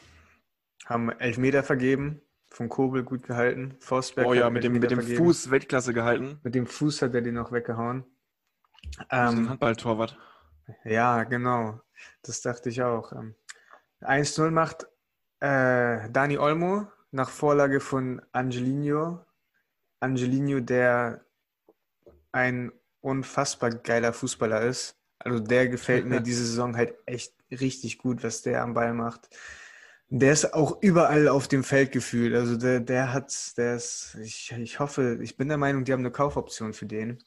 Haben Elfmeter vergeben, von Kobel gut gehalten. Forsberg oh ja, mit dem, mit dem Fuß Weltklasse gehalten. Mit dem Fuß hat er den noch weggehauen. Ähm, Handballtorwart. Ja, genau. Das dachte ich auch. 1-0 ähm, macht äh, Dani Olmo nach Vorlage von Angelino. Angelino, der ein unfassbar geiler Fußballer ist. Also der gefällt mir [laughs] diese Saison halt echt richtig gut, was der am Ball macht. Der ist auch überall auf dem Feld gefühlt. Also der, der hat, der ist, ich, ich hoffe, ich bin der Meinung, die haben eine Kaufoption für den.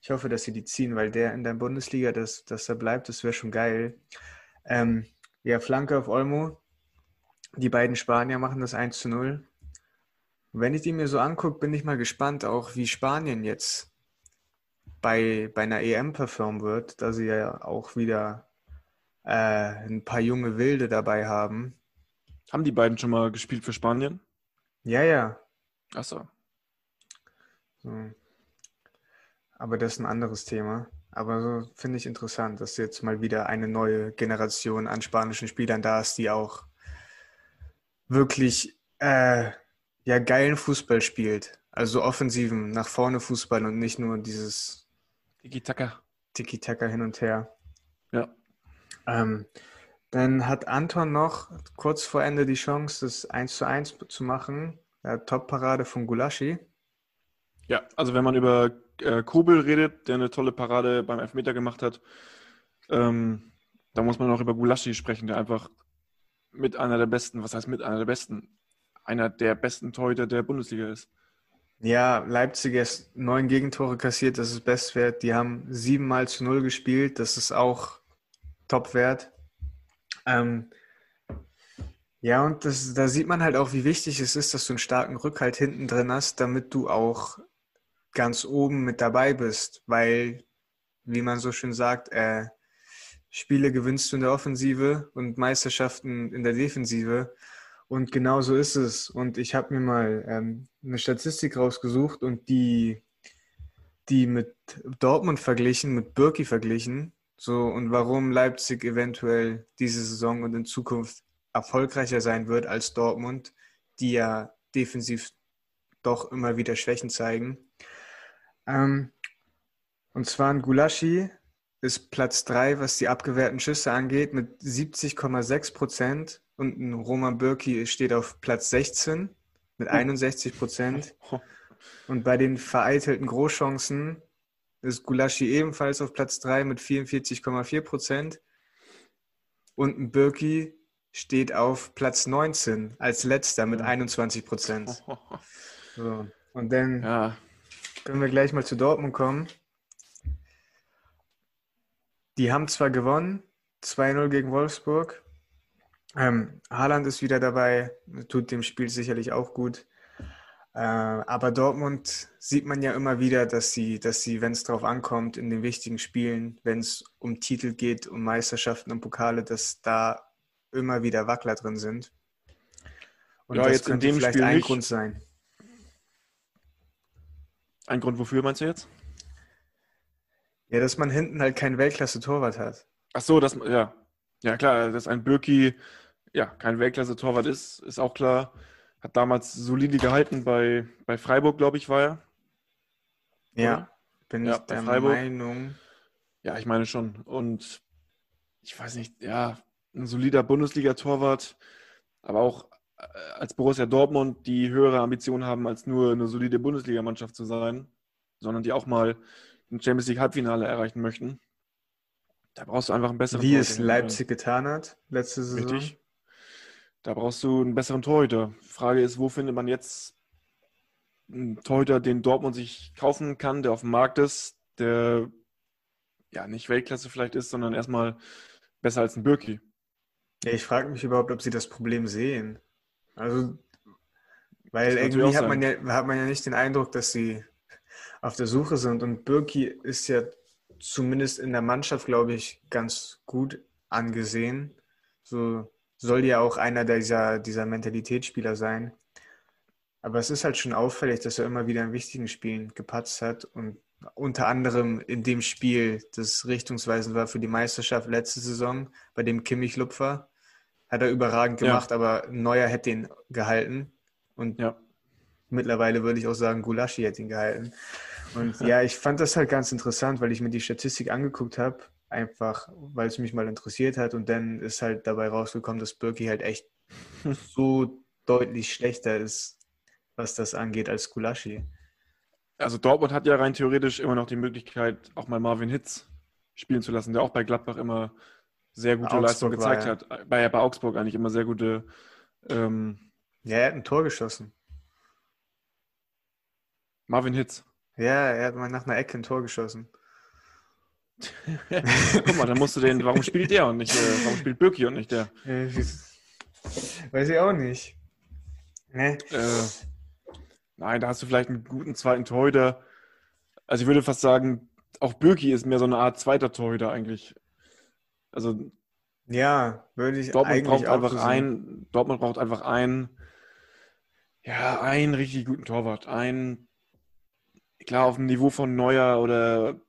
Ich hoffe, dass sie die ziehen, weil der in der Bundesliga, dass, dass er bleibt, das wäre schon geil. Ähm, ja, Flanke auf Olmo. Die beiden Spanier machen das 1 zu 0. Wenn ich die mir so angucke, bin ich mal gespannt, auch wie Spanien jetzt bei, bei einer EM performen wird, da sie ja auch wieder äh, ein paar junge Wilde dabei haben. Haben die beiden schon mal gespielt für Spanien? Ja, ja. Achso. So. Aber das ist ein anderes Thema. Aber so finde ich interessant, dass jetzt mal wieder eine neue Generation an spanischen Spielern da ist, die auch wirklich äh, ja geilen Fußball spielt. Also offensiven, nach vorne Fußball und nicht nur dieses Tiki-Taka. Tiki-Taka hin und her. Ja. Ähm, dann hat Anton noch kurz vor Ende die Chance, das 1 zu 1 zu machen. Ja, Top-Parade von Gulaschi. Ja, also wenn man über äh, Kobel redet, der eine tolle Parade beim Elfmeter gemacht hat, ähm, da muss man auch über Gulaschi sprechen, der einfach mit einer der besten, was heißt mit einer der besten, einer der besten Torhüter der Bundesliga ist. Ja, Leipzig ist neun Gegentore kassiert, das ist Bestwert. Die haben siebenmal zu null gespielt, das ist auch Topwert. Ähm, ja, und das, da sieht man halt auch, wie wichtig es ist, dass du einen starken Rückhalt hinten drin hast, damit du auch ganz oben mit dabei bist. Weil, wie man so schön sagt, äh, Spiele gewinnst du in der Offensive und Meisterschaften in der Defensive. Und genau so ist es. Und ich habe mir mal ähm, eine Statistik rausgesucht und die, die mit Dortmund verglichen, mit Birki verglichen. So, und warum Leipzig eventuell diese Saison und in Zukunft erfolgreicher sein wird als Dortmund, die ja defensiv doch immer wieder Schwächen zeigen. Ähm, und zwar ein Gulaschi ist Platz 3, was die abgewehrten Schüsse angeht, mit 70,6 Prozent. Und ein Roman Bürki steht auf Platz 16 mit 61 Prozent. Und bei den vereitelten Großchancen ist Gulaschi ebenfalls auf Platz 3 mit 44,4 Prozent. Und ein Birki steht auf Platz 19 als letzter mit 21 Prozent. [laughs] So. Und dann ja. können wir gleich mal zu Dortmund kommen. Die haben zwar gewonnen, 2-0 gegen Wolfsburg. Ähm, Haaland ist wieder dabei, tut dem Spiel sicherlich auch gut. Äh, aber Dortmund sieht man ja immer wieder, dass sie, dass sie, wenn es darauf ankommt, in den wichtigen Spielen, wenn es um Titel geht, um Meisterschaften und Pokale, dass da immer wieder Wackler drin sind. Und ja, das jetzt könnte in dem vielleicht Spiel ein nicht. Grund sein. Ein Grund wofür meinst du jetzt? Ja, dass man hinten halt keinen Weltklasse-Torwart hat. Ach so, das, ja. Ja, klar, dass ein Birki ja, kein Weltklasse-Torwart ist, ist auch klar. Hat damals solide gehalten bei, bei Freiburg, glaube ich, war er. Ja, Oder? bin Ja, ich der Freiburg. Meinung. Ja, ich meine schon. Und ich weiß nicht, ja, ein solider Bundesliga-Torwart, aber auch äh, als Borussia Dortmund, die höhere Ambitionen haben, als nur eine solide Bundesligamannschaft zu sein, sondern die auch mal ein Champions League Halbfinale erreichen möchten. Da brauchst du einfach einen besseren Wie es Torhüter. Leipzig getan hat letzte Saison. Richtig. Da brauchst du einen besseren Torhüter. Frage ist, wo findet man jetzt einen Torhüter, den Dortmund sich kaufen kann, der auf dem Markt ist, der ja nicht Weltklasse vielleicht ist, sondern erstmal besser als ein Birki. Ja, ich frage mich überhaupt, ob sie das Problem sehen. Also, weil irgendwie hat man, ja, hat man ja nicht den Eindruck, dass sie auf der Suche sind. Und Birki ist ja zumindest in der Mannschaft, glaube ich, ganz gut angesehen. So soll ja auch einer dieser, dieser Mentalitätsspieler sein. Aber es ist halt schon auffällig, dass er immer wieder in wichtigen Spielen gepatzt hat und unter anderem in dem Spiel, das richtungsweisend war für die Meisterschaft letzte Saison, bei dem Kimmich Lupfer, hat er überragend Ja. gemacht, aber Neuer hätte ihn gehalten. Und Ja. mittlerweile würde ich auch sagen, Gulaschi hätte ihn gehalten. Und ja, ich fand das halt ganz interessant, weil ich mir die Statistik angeguckt habe, einfach weil es mich mal interessiert hat. Und dann ist halt dabei rausgekommen, dass Birki halt echt [laughs] so deutlich schlechter ist, was das angeht, als Gulaschi. Also Dortmund hat ja rein theoretisch immer noch die Möglichkeit, auch mal Marvin Hitz spielen zu lassen, der auch bei Gladbach immer sehr gute Augsburg Leistung war gezeigt er. hat. Bei, bei Augsburg eigentlich immer sehr gute. Ähm, Ja, er hat ein Tor geschossen. Marvin Hitz. Ja, er hat mal nach einer Ecke ein Tor geschossen. [laughs] Guck mal, dann musst du den, warum spielt der und nicht, äh, warum spielt Birki und nicht der? Weiß ich auch nicht. Ne? Äh, nein, da hast du vielleicht einen guten zweiten Torhüter. Also ich würde fast sagen, auch Birki ist mehr so eine Art zweiter Torhüter eigentlich. Also Ja, würde ich Dortmund eigentlich braucht auch einfach so einen, Dortmund braucht einfach einen, ja, einen richtig guten Torwart. Einen, klar, auf dem Niveau von Neuer oder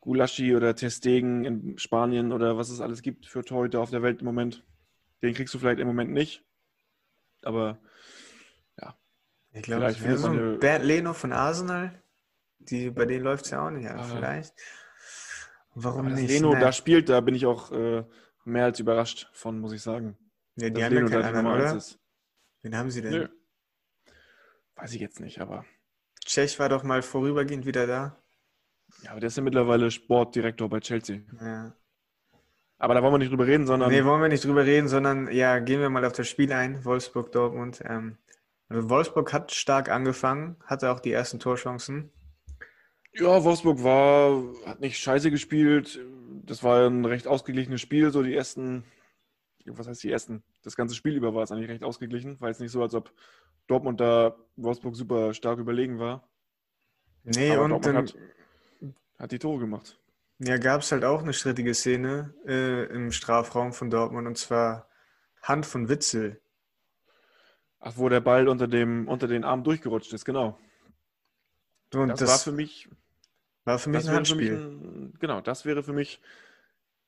Gulaschi oder Testegen in Spanien oder was es alles gibt für Torhüter auf der Welt im Moment. Den kriegst du vielleicht im Moment nicht. Aber Ich glaube, wäre findet so ein eine- Bernd Leno von Arsenal. Die, bei denen läuft es ja auch nicht an, Ah. vielleicht. Warum aber nicht? Leno Ne? da spielt, da bin ich auch äh, mehr als überrascht von, muss ich sagen. ja, die haben ja Leno keinen da die anderen, oder? Wen haben sie denn? Nö. Weiß ich jetzt nicht, aber. Tschech war doch mal vorübergehend wieder da. Ja, aber der ist ja mittlerweile Sportdirektor bei Chelsea. Ja. Aber da wollen wir nicht drüber reden, sondern Nee, wollen wir nicht drüber reden, sondern ja, gehen wir mal auf das Spiel ein. Wolfsburg-Dortmund. Ähm, also Wolfsburg hat stark angefangen, hatte auch die ersten Torchancen. Ja, Wolfsburg war, hat nicht scheiße gespielt. Das war ein recht ausgeglichenes Spiel. So die ersten, was heißt die ersten? Das ganze Spiel über war es eigentlich recht ausgeglichen. War jetzt nicht so, als ob Dortmund da Wolfsburg super stark überlegen war. Nee, Aber und dann hat, hat die Tore gemacht. ja, gab es halt auch eine strittige Szene äh, im Strafraum von Dortmund und zwar Hand von Witzel. Ach, wo der Ball unter, dem, unter den Arm durchgerutscht ist, genau. Und Das, das, war für mich, war für mich das ein für mich Handspiel. ein, genau, das wäre für mich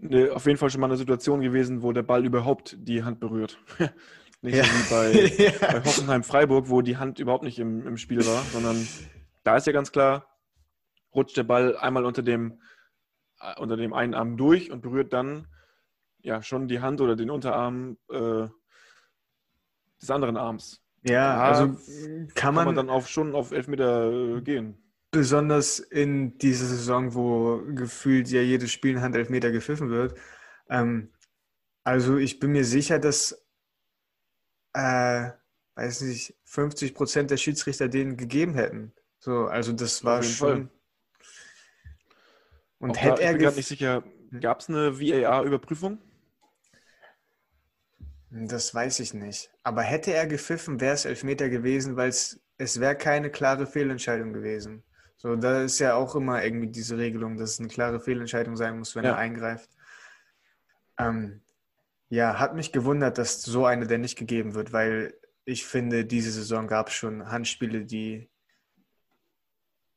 eine, auf jeden Fall schon mal eine Situation gewesen, wo der Ball überhaupt die Hand berührt. [laughs] nicht Ja. so wie bei, [laughs] bei ja. Hoffenheim-Freiburg, wo die Hand überhaupt nicht im, im Spiel war, sondern da ist ja ganz klar, rutscht der Ball einmal unter dem äh, unter dem einen Arm durch und berührt dann ja schon die Hand oder den Unterarm äh, des anderen Arms. Ja, Da also kann kann man man, dann auf, schon auf Elfmeter äh, gehen. besonders in dieser Saison, wo gefühlt ja jedes Spiel ein Handelfmeter gepfiffen wird. Ähm, also ich bin mir sicher, dass, äh, weiß nicht, 50 Prozent der Schiedsrichter den gegeben hätten. So, also das war schon. Und Auch hätte ich er bin gerade gef- nicht sicher, gab es eine VAR-Überprüfung? Das weiß ich nicht. Aber hätte er gepfiffen, wäre es Elfmeter gewesen, weil es, es wäre keine klare Fehlentscheidung gewesen. So, da ist ja auch immer irgendwie diese Regelung, dass es eine klare Fehlentscheidung sein muss, wenn Ja. er eingreift. Ähm, ja, hat mich gewundert, dass so eine denn nicht gegeben wird, weil ich finde, diese Saison gab es schon Handspiele, die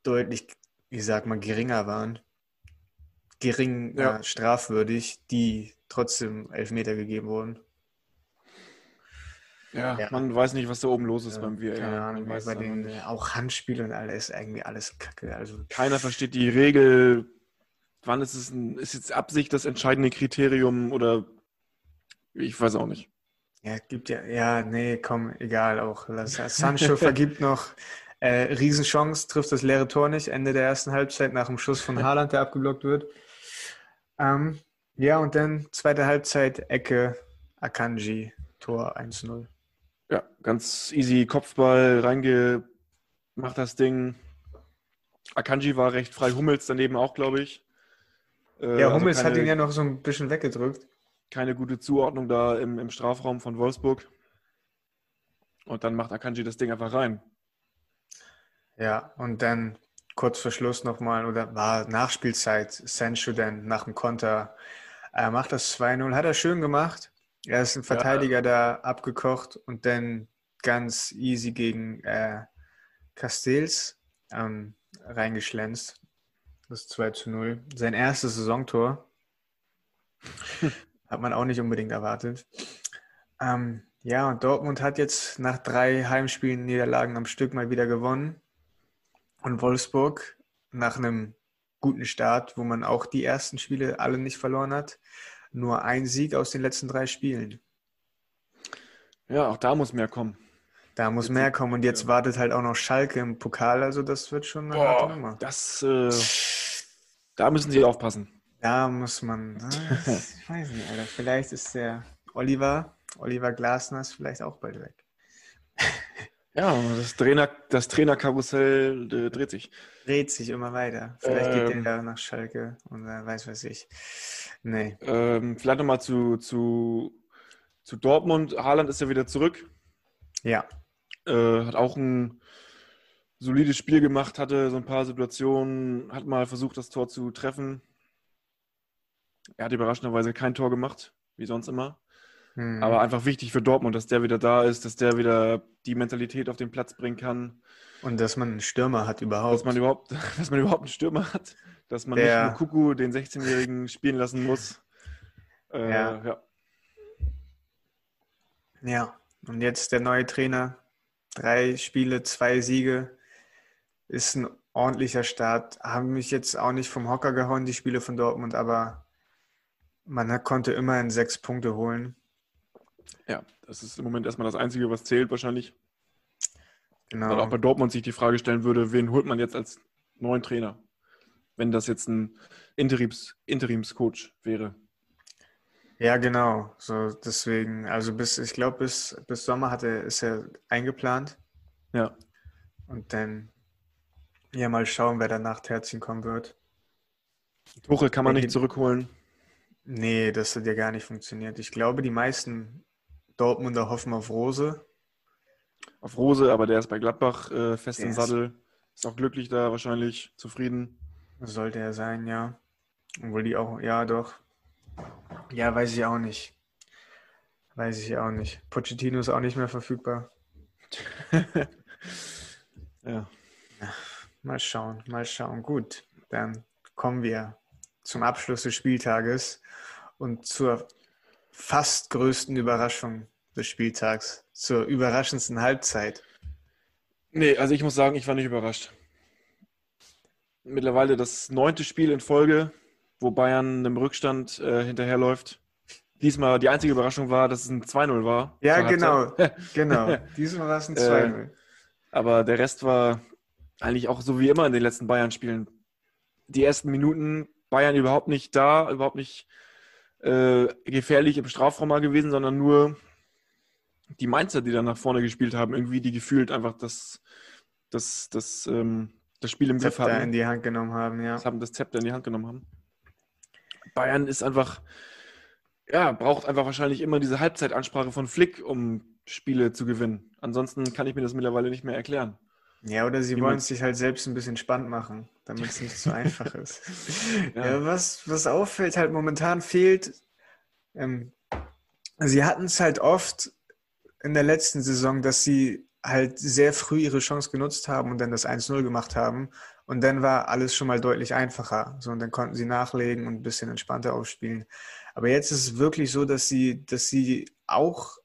deutlich, ich sag mal, geringer waren. Gering Ja. äh, strafwürdig, die trotzdem Elfmeter gegeben wurden. Ja, Ja. man weiß nicht, was da oben los ist Ja, beim VAR. Keine Ahnung, Man bei den nicht. äh, auch Handspiele und alles ist irgendwie alles Kacke. Also Keiner versteht die Regel. Wann ist es ein, ist jetzt Absicht das entscheidende Kriterium oder ich weiß auch nicht. ja, gibt ja, ja, nee, komm, egal auch. Sancho vergibt noch äh, Riesenchance, trifft das leere Tor nicht, Ende der ersten Halbzeit nach dem Schuss von [laughs] Haaland, der abgeblockt wird. Ähm, ja, und dann zweite Halbzeit, Ecke, Akanji, Tor 1-0. Ja, ganz easy Kopfball reingemacht das Ding. Akanji war recht frei, Hummels daneben auch, glaube ich. Äh, Ja, also Hummels hat keine, ihn ja noch so ein bisschen weggedrückt. Keine gute Zuordnung da im, im Strafraum von Wolfsburg. Und dann macht Akanji das Ding einfach rein. Ja, und dann kurz vor Schluss nochmal, oder war Nachspielzeit, Sancho dann nach dem Konter, er macht das 2-0, hat er schön gemacht. Er ist ein Verteidiger da abgekocht und dann ganz easy gegen äh, Castells ähm, reingeschlänzt. Das 2 zu 0. Sein erstes Saisontor. [laughs] Hat man auch nicht unbedingt erwartet. Ähm, ja, und Dortmund hat jetzt nach drei Heimspielen Niederlagen am Stück mal wieder gewonnen. Und Wolfsburg nach einem guten Start, wo man auch die ersten Spiele alle nicht verloren hat, nur ein Sieg aus den letzten drei Spielen. Ja, auch da muss mehr kommen. Da muss Jetzt- mehr kommen. Und jetzt ja. wartet halt auch noch Schalke im Pokal, also das wird schon eine harte Boah, Nummer. das, äh, da müssen sie aufpassen. Da muss man, ich [laughs] weiß nicht, Alter, vielleicht ist der Oliver, Oliver Glasner ist vielleicht auch bald weg. Ja, das, Trainer, das Trainerkarussell äh, dreht sich. Dreht sich immer weiter. Vielleicht geht Ähm. der ja nach Schalke und äh, weiß was ich. Nee. Ähm, vielleicht nochmal zu, zu, zu Dortmund. Haaland ist ja wieder zurück. Ja, Äh, hat auch ein solides Spiel gemacht, hatte so ein paar Situationen, hat mal versucht, das Tor zu treffen. Er hat überraschenderweise kein Tor gemacht, wie sonst immer. hm. Aber einfach wichtig für Dortmund, dass der wieder da ist, dass der wieder die Mentalität auf den Platz bringen kann, Und dass man einen Stürmer hat überhaupt. dass man überhaupt, [laughs] dass man überhaupt einen Stürmer hat, dass man Der- nicht nur Kuku, den 16-Jährigen, spielen lassen muss. Äh, Ja. ja. Ja, und jetzt der neue Trainer. Drei Spiele, zwei Siege. Ist ein ordentlicher Start. Haben mich jetzt auch nicht vom Hocker gehauen, die Spiele von Dortmund, aber man konnte immerhin sechs Punkte holen. ja, das ist im Moment erstmal das Einzige, was zählt wahrscheinlich. Weil auch Genau. bei Dortmund sich die Frage stellen würde, wen holt man jetzt als neuen Trainer? Wenn das jetzt ein Interims, Interimscoach wäre. Ja, genau. So deswegen, also bis, ich glaube, bis, bis Sommer hat er, ist er eingeplant. Ja. Und dann ja mal schauen, wer danach Terzin kommen wird. Tuchel kann man nicht zurückholen. Nee, das hat ja gar nicht funktioniert. Ich glaube, die meisten Dortmunder hoffen auf Rose. Auf Rose, aber der ist bei Gladbach äh, fest Der im Sattel. Ist auch glücklich da, wahrscheinlich zufrieden. Sollte er sein, ja. Obwohl die auch, ja, doch. Ja, weiß ich auch nicht. Weiß ich auch nicht. Pochettino ist auch nicht mehr verfügbar. [laughs] Ja. Mal schauen, mal schauen. Gut, dann kommen wir zum Abschluss des Spieltages und zur fast größten Überraschung des Spieltags, zur überraschendsten Halbzeit. Nee, also ich muss sagen, ich war nicht überrascht. Mittlerweile das neunte Spiel in Folge, wo Bayern im Rückstand äh, hinterherläuft. Diesmal die einzige Überraschung war, dass es ein 2-0 war. Ja, genau. [laughs] genau. Diesmal war es ein 2-0. Äh, aber der Rest war eigentlich auch so wie immer in den letzten Bayern-Spielen. Die ersten Minuten Bayern überhaupt nicht da, überhaupt nicht äh, gefährlich im Strafraum mal gewesen, sondern nur die Mainzer, die dann nach vorne gespielt haben, irgendwie die gefühlt einfach das, das, das, ähm, das Spiel im Griff haben. in die Hand genommen haben, ja. Das haben das Zepter in die Hand genommen haben. Bayern ist einfach, ja, braucht einfach wahrscheinlich immer diese Halbzeitansprache von Flick, um Spiele zu gewinnen. Ansonsten kann ich mir das mittlerweile nicht mehr erklären. Ja, oder sie wollen es sich halt selbst ein bisschen spannend machen, damit es nicht so einfach ist. [laughs] ja. ja, was, was auffällt, halt momentan fehlt, ähm, sie hatten es halt oft in der letzten Saison, dass sie halt sehr früh ihre Chance genutzt haben und dann das 1-0 gemacht haben. Und dann war alles schon mal deutlich einfacher. So, und dann konnten sie nachlegen und ein bisschen entspannter aufspielen. Aber jetzt ist es wirklich so, dass sie, dass sie auch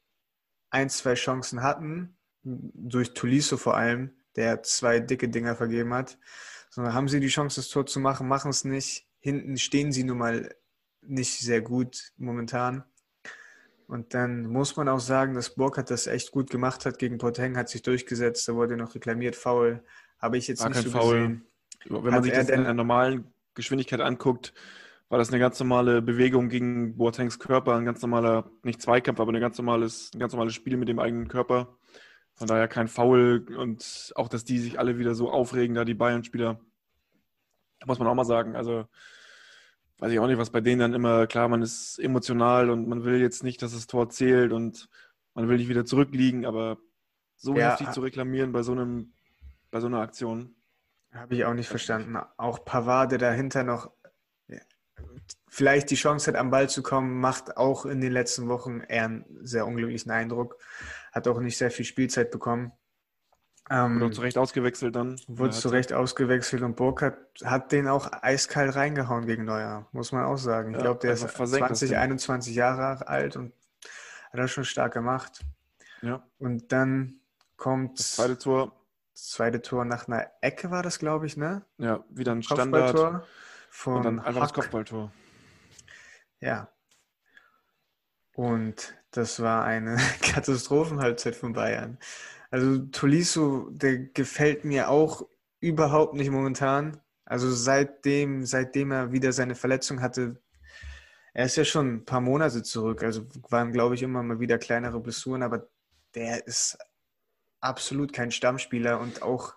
ein, zwei Chancen hatten, durch Tuliso vor allem, der zwei dicke Dinger vergeben hat. Sondern haben sie die Chance, das Tor zu machen, machen es nicht. Hinten stehen sie nun mal nicht sehr gut momentan. Und dann muss man auch sagen, dass Burkhardt das echt gut gemacht hat gegen Poteng, hat sich durchgesetzt, da wurde noch reklamiert, faul. Habe ich jetzt war nicht so Foul. gesehen. Wenn man hat sich das in der normalen Geschwindigkeit anguckt, war das eine ganz normale Bewegung gegen Boatengs Körper, ein ganz normaler, nicht Zweikampf, aber ein ganz normales, ein ganz normales Spiel mit dem eigenen Körper. Von daher kein Foul und auch, dass die sich alle wieder so aufregen, da die Bayern-Spieler. Muss man auch mal sagen. Also, weiß ich auch nicht, was bei denen dann immer, klar, man ist emotional und man will jetzt nicht, dass das Tor zählt und man will nicht wieder zurückliegen, aber so ja, heftig zu reklamieren bei so einem, bei so einer Aktion. Habe ich auch nicht verstanden. Auch Pavard, der dahinter noch vielleicht die Chance hat, am Ball zu kommen, macht auch in den letzten Wochen eher einen sehr unglücklichen Eindruck hat auch nicht sehr viel Spielzeit bekommen. Ähm, wurde zu Recht ausgewechselt dann. Wurde zu Recht ausgewechselt und Burkhardt hat den auch eiskalt reingehauen gegen Neuer, muss man auch sagen. Ich ja, glaube, der ist 20, 21 Jahre alt und hat das schon stark gemacht. Ja. Und dann kommt das zweite Tor. Das zweite Tor nach einer Ecke war das, glaube ich, ne? Ja, wieder ein Standard. Von und dann einfach Hack. das Kopfballtor. Ja. Und das war eine [laughs] Katastrophenhalbzeit von Bayern. Also Tolisso, der gefällt mir auch überhaupt nicht momentan. Also seitdem, seitdem er wieder seine Verletzung hatte, er ist ja schon ein paar Monate zurück. Also waren, glaube ich, immer mal wieder kleinere Blessuren, aber der ist absolut kein Stammspieler und auch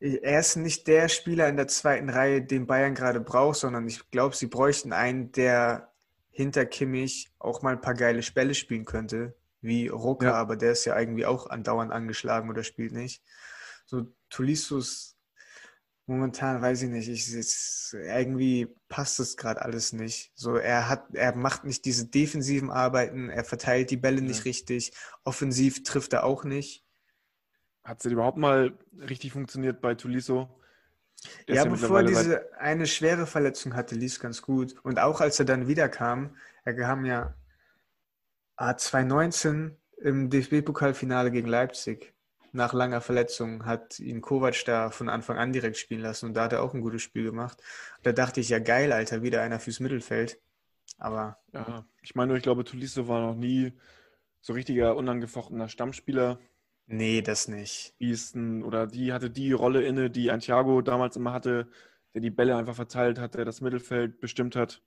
er ist nicht der Spieler in der zweiten Reihe, den Bayern gerade braucht, sondern ich glaube, sie bräuchten einen, der hinter Kimmich auch mal ein paar geile Spälle spielen könnte, wie Roca, ja. aber der ist ja irgendwie auch andauernd angeschlagen oder spielt nicht. So Tulissus momentan weiß ich nicht, ich, ich, irgendwie passt es gerade alles nicht. So er hat, er macht nicht diese defensiven Arbeiten, er verteilt die Bälle ja. nicht richtig, offensiv trifft er auch nicht. Hat es denn überhaupt mal richtig funktioniert bei Tuliso? Der ja, bevor er diese eine schwere Verletzung hatte, lief es ganz gut. Und auch als er dann wiederkam, er kam ja 2019 im DFB-Pokalfinale gegen Leipzig. Nach langer Verletzung hat ihn Kovac da von Anfang an direkt spielen lassen und da hat er auch ein gutes Spiel gemacht. Da dachte ich, ja geil, Alter, wieder einer fürs Mittelfeld. Aber. Ja, ich meine, ich glaube, Tuliso war noch nie so richtiger unangefochtener Stammspieler. Nee, das nicht. Easton oder die hatte die Rolle inne, die ein Thiago damals immer hatte, der die Bälle einfach verteilt hat, der das Mittelfeld bestimmt hat.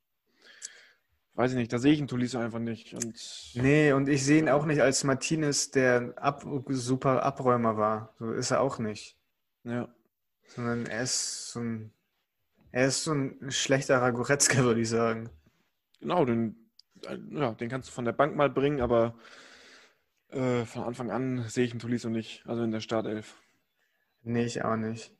Weiß ich nicht, da sehe ich einen Tolisso einfach nicht. Und, nee, und ich sehe ihn auch nicht als Martinez, der ab, super Abräumer war. So ist er auch nicht. Ja. Sondern er ist so ein, er ist so ein schlechterer Goretzka, würde ich sagen. Genau, den, ja, den kannst du von der Bank mal bringen, aber äh, von Anfang an sehe ich einen Tolisso nicht, also in der Startelf. Nee, ich auch nicht.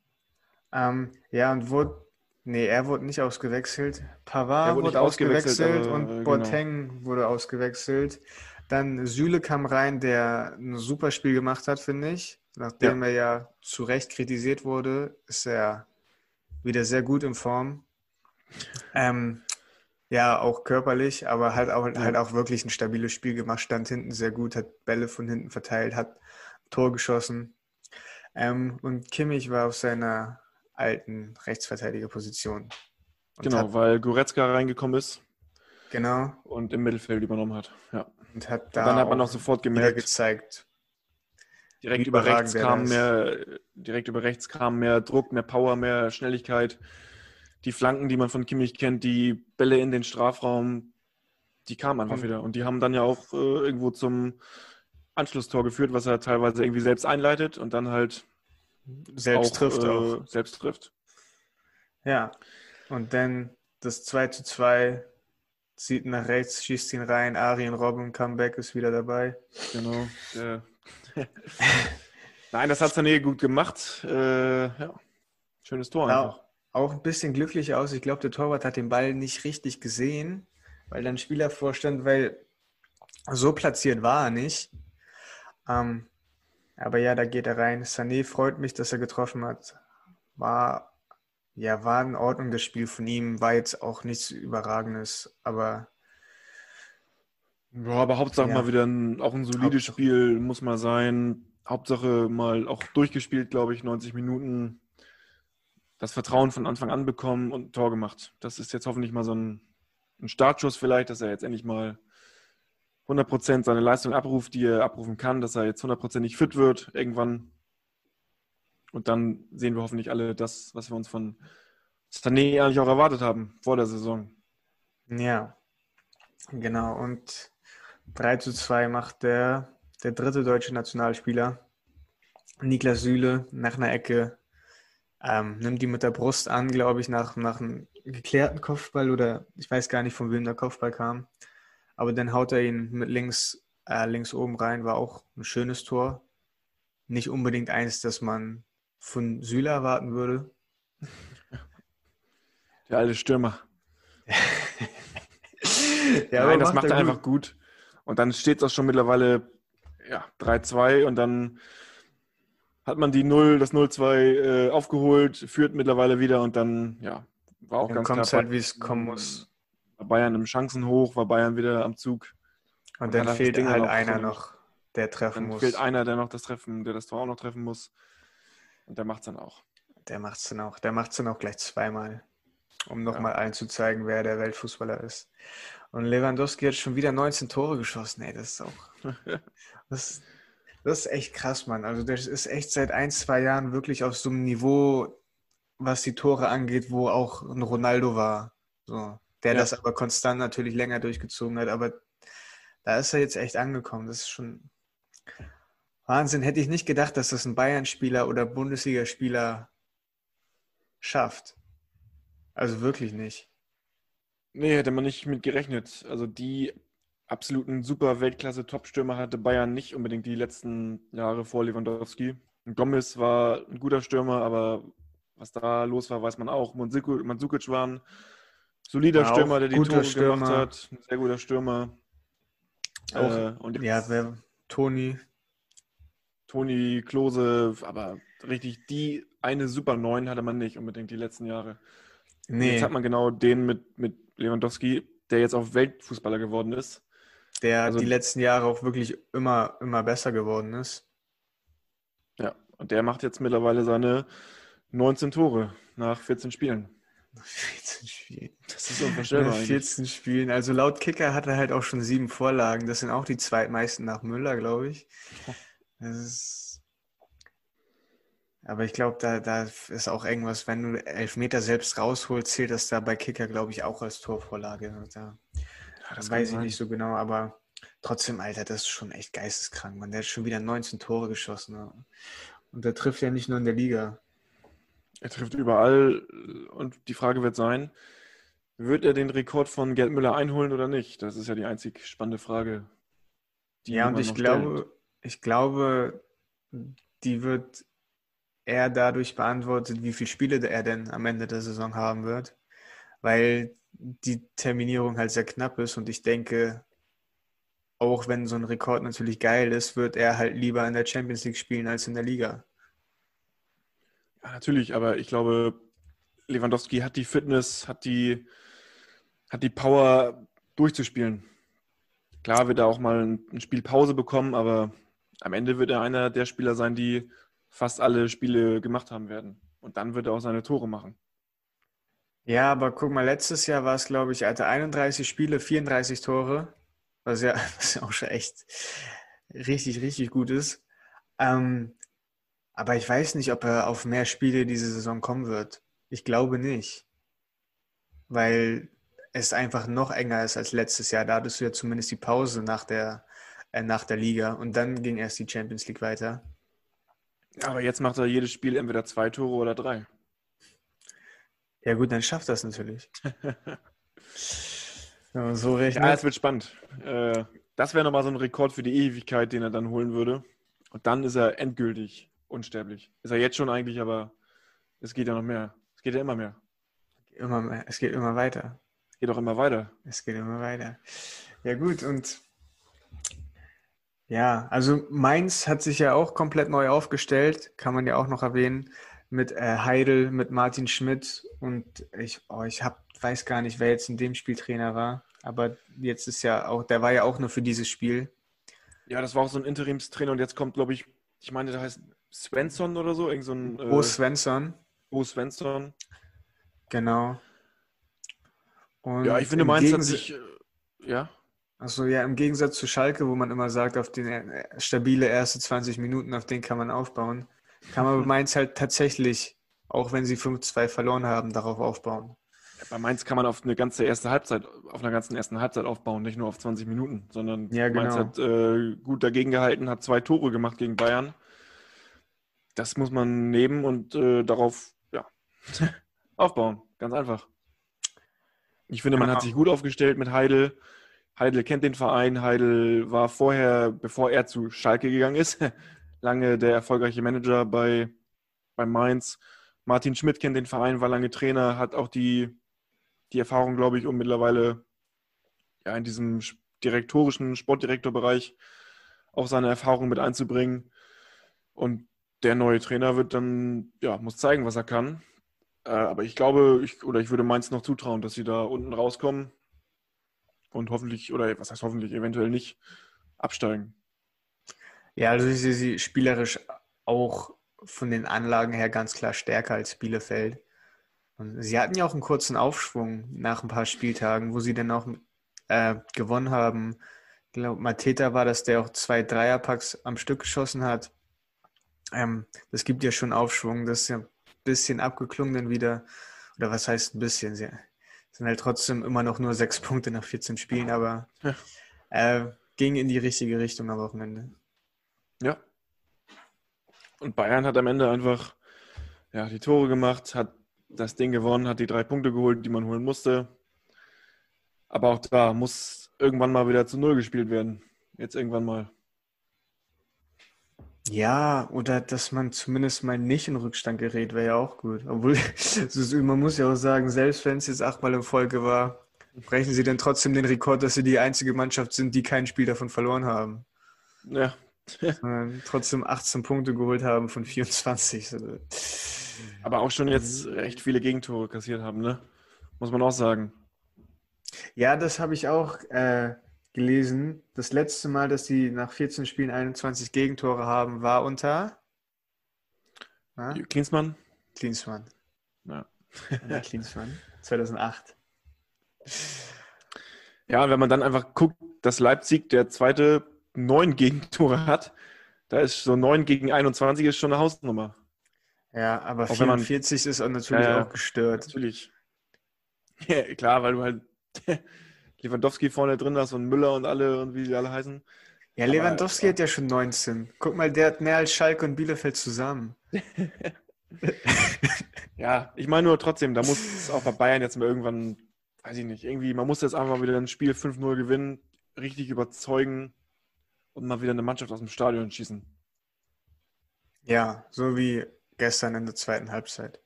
Ähm, ja, und wurde, nee, er wurde nicht ausgewechselt. Pavard wurde, wurde ausgewechselt, ausgewechselt aber, und äh, Boateng genau. wurde ausgewechselt. Dann Süle kam rein, der ein super Spiel gemacht hat, finde ich. Nachdem ja. er ja zu Recht kritisiert wurde, ist er wieder sehr gut in Form. Ähm, ja, auch körperlich, aber halt auch, ja. halt auch wirklich ein stabiles Spiel gemacht. Stand hinten sehr gut, hat Bälle von hinten verteilt, hat Tor geschossen. Ähm, und Kimmich war auf seiner alten Rechtsverteidigerposition. genau, hat, weil Goretzka reingekommen ist. Genau. Und im Mittelfeld übernommen hat. Ja. Und hat da und dann hat man auch sofort gemerkt. gezeigt. Direkt über rechts kam mehr, direkt über rechts kam mehr Druck, mehr Power, mehr Schnelligkeit. Die Flanken, die man von Kimmich kennt, die Bälle in den Strafraum, die kamen einfach und, wieder. Und die haben dann ja auch äh, irgendwo zum Anschlusstor geführt, was er teilweise irgendwie selbst einleitet und dann halt selbst auch, trifft. Äh, auch. Selbst trifft. Ja. Und dann das 2 zu 2 zieht nach rechts, schießt ihn rein. Arjen Robben, Comeback ist wieder dabei. Genau. [laughs] Nein, das hat Sané gut gemacht. Äh, ja. Schönes Tor ja, einfach. Auch ein bisschen glücklich aus. Ich glaube, der Torwart hat den Ball nicht richtig gesehen, weil dann Spieler vorstand, weil so platziert war er nicht. Ähm, aber ja, da geht er rein. Sané freut mich, dass er getroffen hat. War, ja, war in Ordnung das Spiel von ihm. War jetzt auch nichts Überragendes, aber ja, aber Hauptsache ja. mal wieder ein, auch ein solides Hauptsache. Spiel muss mal sein. Hauptsache mal auch durchgespielt, glaube ich, 90 Minuten. Das Vertrauen von Anfang an bekommen und ein Tor gemacht. Das ist jetzt hoffentlich mal so ein, ein Startschuss vielleicht, dass er jetzt endlich mal 100% seine Leistung abruft, die er abrufen kann, dass er jetzt 100% nicht fit wird irgendwann. Und dann sehen wir hoffentlich alle das, was wir uns von Sané eigentlich auch erwartet haben vor der Saison. Ja, genau. Und 3 zu 2 macht der, der dritte deutsche Nationalspieler, Niklas Süle, nach einer Ecke. Ähm, nimmt die mit der Brust an, glaube ich, nach, nach einem geklärten Kopfball oder ich weiß gar nicht, von wem der Kopfball kam. Aber dann haut er ihn mit links, äh, links oben rein, war auch ein schönes Tor. Nicht unbedingt eins, das man von Süle erwarten würde. Der alte Stürmer. [laughs] ja, Nein, das macht er einfach gut. Und dann steht es auch schon mittlerweile ja, 3-2 und dann hat man die 0, das 0-2 äh, aufgeholt, führt mittlerweile wieder und dann, ja, war auch dann ganz klar. halt, wie es kommen muss. War Bayern im Chancenhoch, war Bayern wieder am Zug. Und, und dann, dann fehlt halt noch einer noch, der treffen dann muss. fehlt einer, der noch das treffen, der das Tor auch noch treffen muss. Und der macht es dann auch. Der macht es dann auch. Der macht es dann auch gleich zweimal, um nochmal ja. allen zu zeigen, wer der Weltfußballer ist. Und Lewandowski hat schon wieder 19 Tore geschossen. Ey, das ist auch. [laughs] Das, das ist echt krass, Mann. Also, das ist echt seit ein, zwei Jahren wirklich auf so einem Niveau, was die Tore angeht, wo auch ein Ronaldo war. So, der ja. das aber konstant natürlich länger durchgezogen hat. Aber da ist er jetzt echt angekommen. Das ist schon Wahnsinn. Hätte ich nicht gedacht, dass das ein Bayern-Spieler oder Bundesligaspieler schafft. Also wirklich nicht. Nee, hätte man nicht mit gerechnet. Also die absoluten super Weltklasse-Top-Stürmer hatte Bayern nicht unbedingt die letzten Jahre vor Lewandowski. Gomez war ein guter Stürmer, aber was da los war, weiß man auch. Mandzukic war ein solider war Stürmer, der die Tore Stürmer. gemacht hat. Ein sehr guter Stürmer. Auch, äh, und ja, wer, Toni. Toni, Klose, aber richtig die eine Super 9 hatte man nicht unbedingt die letzten Jahre. Nee. Jetzt hat man genau den mit, mit Lewandowski, der jetzt auch Weltfußballer geworden ist. Der also, die letzten Jahre auch wirklich immer, immer besser geworden ist. Ja, und der macht jetzt mittlerweile seine 19 Tore nach 14 Spielen. 14 Spielen. Das ist unvorstellbar. 14 Spielen. Also laut Kicker hat er halt auch schon sieben Vorlagen. Das sind auch die zweitmeisten nach Müller, glaube ich. [laughs] Das ist aber ich glaube, da, da ist auch irgendwas, wenn du Elfmeter selbst rausholst, zählt das da bei Kicker, glaube ich, auch als Torvorlage. Da, ja, das weiß ich sein. nicht so genau, aber trotzdem, Alter, das ist schon echt geisteskrank, man. Der hat schon wieder 19 Tore geschossen. Ne? Und der trifft ja nicht nur in der Liga. Er trifft überall und die Frage wird sein, wird er den Rekord von Gerd Müller einholen oder nicht? Das ist ja die einzig spannende Frage. ja, und ich glaube, ich glaube, die wird er dadurch beantwortet, wie viele Spiele er denn am Ende der Saison haben wird, weil die Terminierung halt sehr knapp ist und ich denke, auch wenn so ein Rekord natürlich geil ist, wird er halt lieber in der Champions League spielen als in der Liga. Ja, natürlich, aber ich glaube, Lewandowski hat die Fitness, hat die, hat die Power durchzuspielen. Klar wird er auch mal ein Spiel Pause bekommen, aber am Ende wird er einer der Spieler sein, die fast alle Spiele gemacht haben werden. Und dann wird er auch seine Tore machen. Ja, aber guck mal, letztes Jahr war es, glaube ich, er hatte 31 Spiele, 34 Tore, was ja, [laughs] was ja auch schon echt richtig, richtig gut ist. Ähm, aber ich weiß nicht, ob er auf mehr Spiele diese Saison kommen wird. Ich glaube nicht. Weil es einfach noch enger ist als letztes Jahr. Da hattest du ja zumindest die Pause nach der, äh, nach der Liga und dann ging erst die Champions League weiter. Aber jetzt macht er jedes Spiel entweder zwei Tore oder drei. Ja, gut, dann schafft das natürlich. [laughs] ja, so rechnet. Ja, es wird spannend. Äh, das wäre nochmal so ein Rekord für die Ewigkeit, den er dann holen würde. Und dann ist er endgültig unsterblich. Ist er jetzt schon eigentlich, aber es geht ja noch mehr. Es geht ja immer mehr. Immer mehr. Es geht immer weiter. Es geht auch immer weiter. Es geht immer weiter. Ja, gut, und ja, also Mainz hat sich ja auch komplett neu aufgestellt, kann man ja auch noch erwähnen, mit äh, Heidel, mit Martin Schmidt und ich, oh, ich hab, weiß gar nicht, wer jetzt in dem Spiel Trainer war, aber jetzt ist ja auch, der war ja auch nur für dieses Spiel. Ja, das war auch so ein Interimstrainer und jetzt kommt, glaube ich, ich meine, der heißt Svensson oder so, irgend so ein. Äh, Svensson. Bo Svensson. Genau. Und ja, ich finde, Mainz hat sich. Äh, ja. Achso, ja, im Gegensatz zu Schalke, wo man immer sagt, auf den äh, stabile erste 20 Minuten, auf den kann man aufbauen, kann man bei Mainz halt tatsächlich, auch wenn sie 5-2 verloren haben, darauf aufbauen. Bei Mainz kann man auf eine ganze erste Halbzeit, auf einer ganzen ersten Halbzeit aufbauen, nicht nur auf 20 Minuten, sondern ja, genau. Mainz hat äh, gut dagegen gehalten, hat zwei Tore gemacht gegen Bayern. Das muss man nehmen und äh, darauf ja, [laughs] aufbauen. Ganz einfach. Ich finde, man genau. hat sich gut aufgestellt mit Heidel. Heidel kennt den Verein. Heidel war vorher, bevor er zu Schalke gegangen ist, [laughs] lange der erfolgreiche Manager bei, bei Mainz. Martin Schmidt kennt den Verein, war lange Trainer, hat auch die, die Erfahrung, glaube ich, um mittlerweile ja, in diesem direktorischen Sportdirektorbereich auch seine Erfahrung mit einzubringen. Und der neue Trainer wird dann, ja, muss zeigen, was er kann. Äh, aber ich glaube, ich, oder ich würde Mainz noch zutrauen, dass sie da unten rauskommen und hoffentlich, oder was heißt hoffentlich, eventuell nicht absteigen. Ja, also ich sehe sie spielerisch auch von den Anlagen her ganz klar stärker als Bielefeld. Und sie hatten ja auch einen kurzen Aufschwung nach ein paar Spieltagen, wo sie dann auch äh, gewonnen haben. Ich glaube, Mateta war das, der auch zwei Dreierpacks am Stück geschossen hat. Ähm, das gibt ja schon Aufschwung. Das ist ja ein bisschen abgeklungen dann wieder. Oder was heißt ein bisschen? Sie sind halt trotzdem immer noch nur sechs Punkte nach 14 Spielen, aber ja. äh, ging in die richtige Richtung am Wochenende. Ja. Und Bayern hat am Ende einfach ja, die Tore gemacht, hat das Ding gewonnen, hat die drei Punkte geholt, die man holen musste. Aber auch da muss irgendwann mal wieder zu Null gespielt werden. Jetzt irgendwann mal. Ja, oder dass man zumindest mal nicht in Rückstand gerät, wäre ja auch gut. Obwohl, [laughs] man muss ja auch sagen, selbst wenn es jetzt achtmal in Folge war, brechen sie dann trotzdem den Rekord, dass sie die einzige Mannschaft sind, die kein Spiel davon verloren haben. Ja. [laughs] trotzdem 18 Punkte geholt haben von 24. Aber auch schon jetzt recht viele Gegentore kassiert haben, ne? Muss man auch sagen. Ja, das habe ich auch äh, gelesen. Das letzte Mal, dass sie nach 14 Spielen 21 Gegentore haben, war unter na? Klinsmann. Klinsmann. Ja. Klinsmann. [laughs] 2008. Ja, und wenn man dann einfach guckt, dass Leipzig der zweite neun Gegentore hat, da ist so 9 gegen 21 ist schon eine Hausnummer. Ja, aber auch 44 man, ist natürlich äh, auch gestört. Natürlich. [laughs] Ja, klar, weil du halt [laughs] Lewandowski vorne drin hast und Müller und alle und wie sie alle heißen. Ja, Lewandowski aber, hat ja schon 19. Guck mal, der hat mehr als Schalke und Bielefeld zusammen. [laughs] ja, ich meine nur trotzdem, da muss es auch bei Bayern jetzt mal irgendwann, weiß ich nicht, irgendwie, man muss jetzt einfach mal wieder ein Spiel 5-0 gewinnen, richtig überzeugen und mal wieder eine Mannschaft aus dem Stadion schießen. Ja, so wie gestern in der zweiten Halbzeit.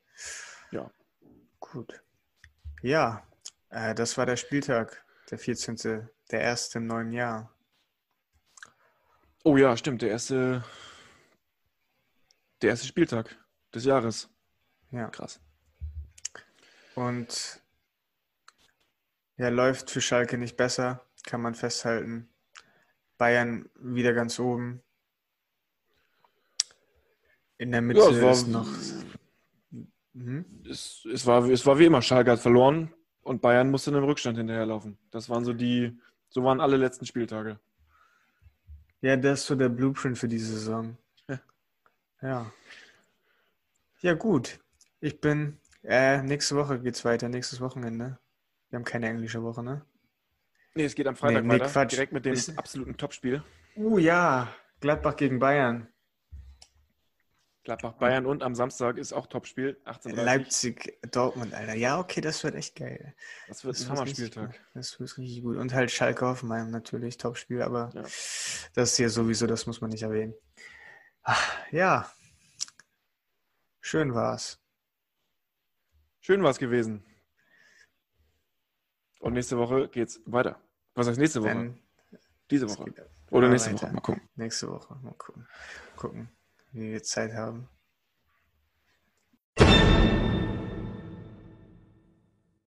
Ja. Gut. Ja, äh, das war der Spieltag der 14. Der erste im neuen Jahr. Oh ja, stimmt, der erste, der erste Spieltag des Jahres. Ja. Krass. Und ja, läuft für Schalke nicht besser, kann man festhalten. Bayern wieder ganz oben. In der Mitte ja, ist noch Mhm. Es, es, war, es war wie immer, Schalke hat verloren und Bayern musste in einem Rückstand hinterherlaufen. Das waren so die, so waren alle letzten Spieltage. Ja, das ist so der Blueprint für die Saison. Ja. Ja, ja gut. Ich bin, äh, nächste Woche geht's weiter, nächstes Wochenende. Wir haben keine englische Woche, ne? Nee, es geht am Freitag nee, weiter, nee, direkt mit dem ist, absoluten Topspiel. Uh ja, Gladbach gegen Bayern. Gladbach Bayern und am Samstag ist auch Topspiel. 18 Leipzig, Dortmund, Alter. Ja, okay, das wird echt geil. Das wird das ein Hammerspieltag. Das wird richtig gut. Und halt Schalke Hoffenheim natürlich, Topspiel, aber ja. das hier sowieso, das muss man nicht erwähnen. Ach, ja. Schön war's. Schön war's gewesen. Und nächste Woche geht's weiter. Was heißt nächste Woche? Wenn, Diese Woche. Oder nächste weiter. Woche. Mal gucken. Nächste Woche. Mal gucken. Gucken wie wir Zeit haben.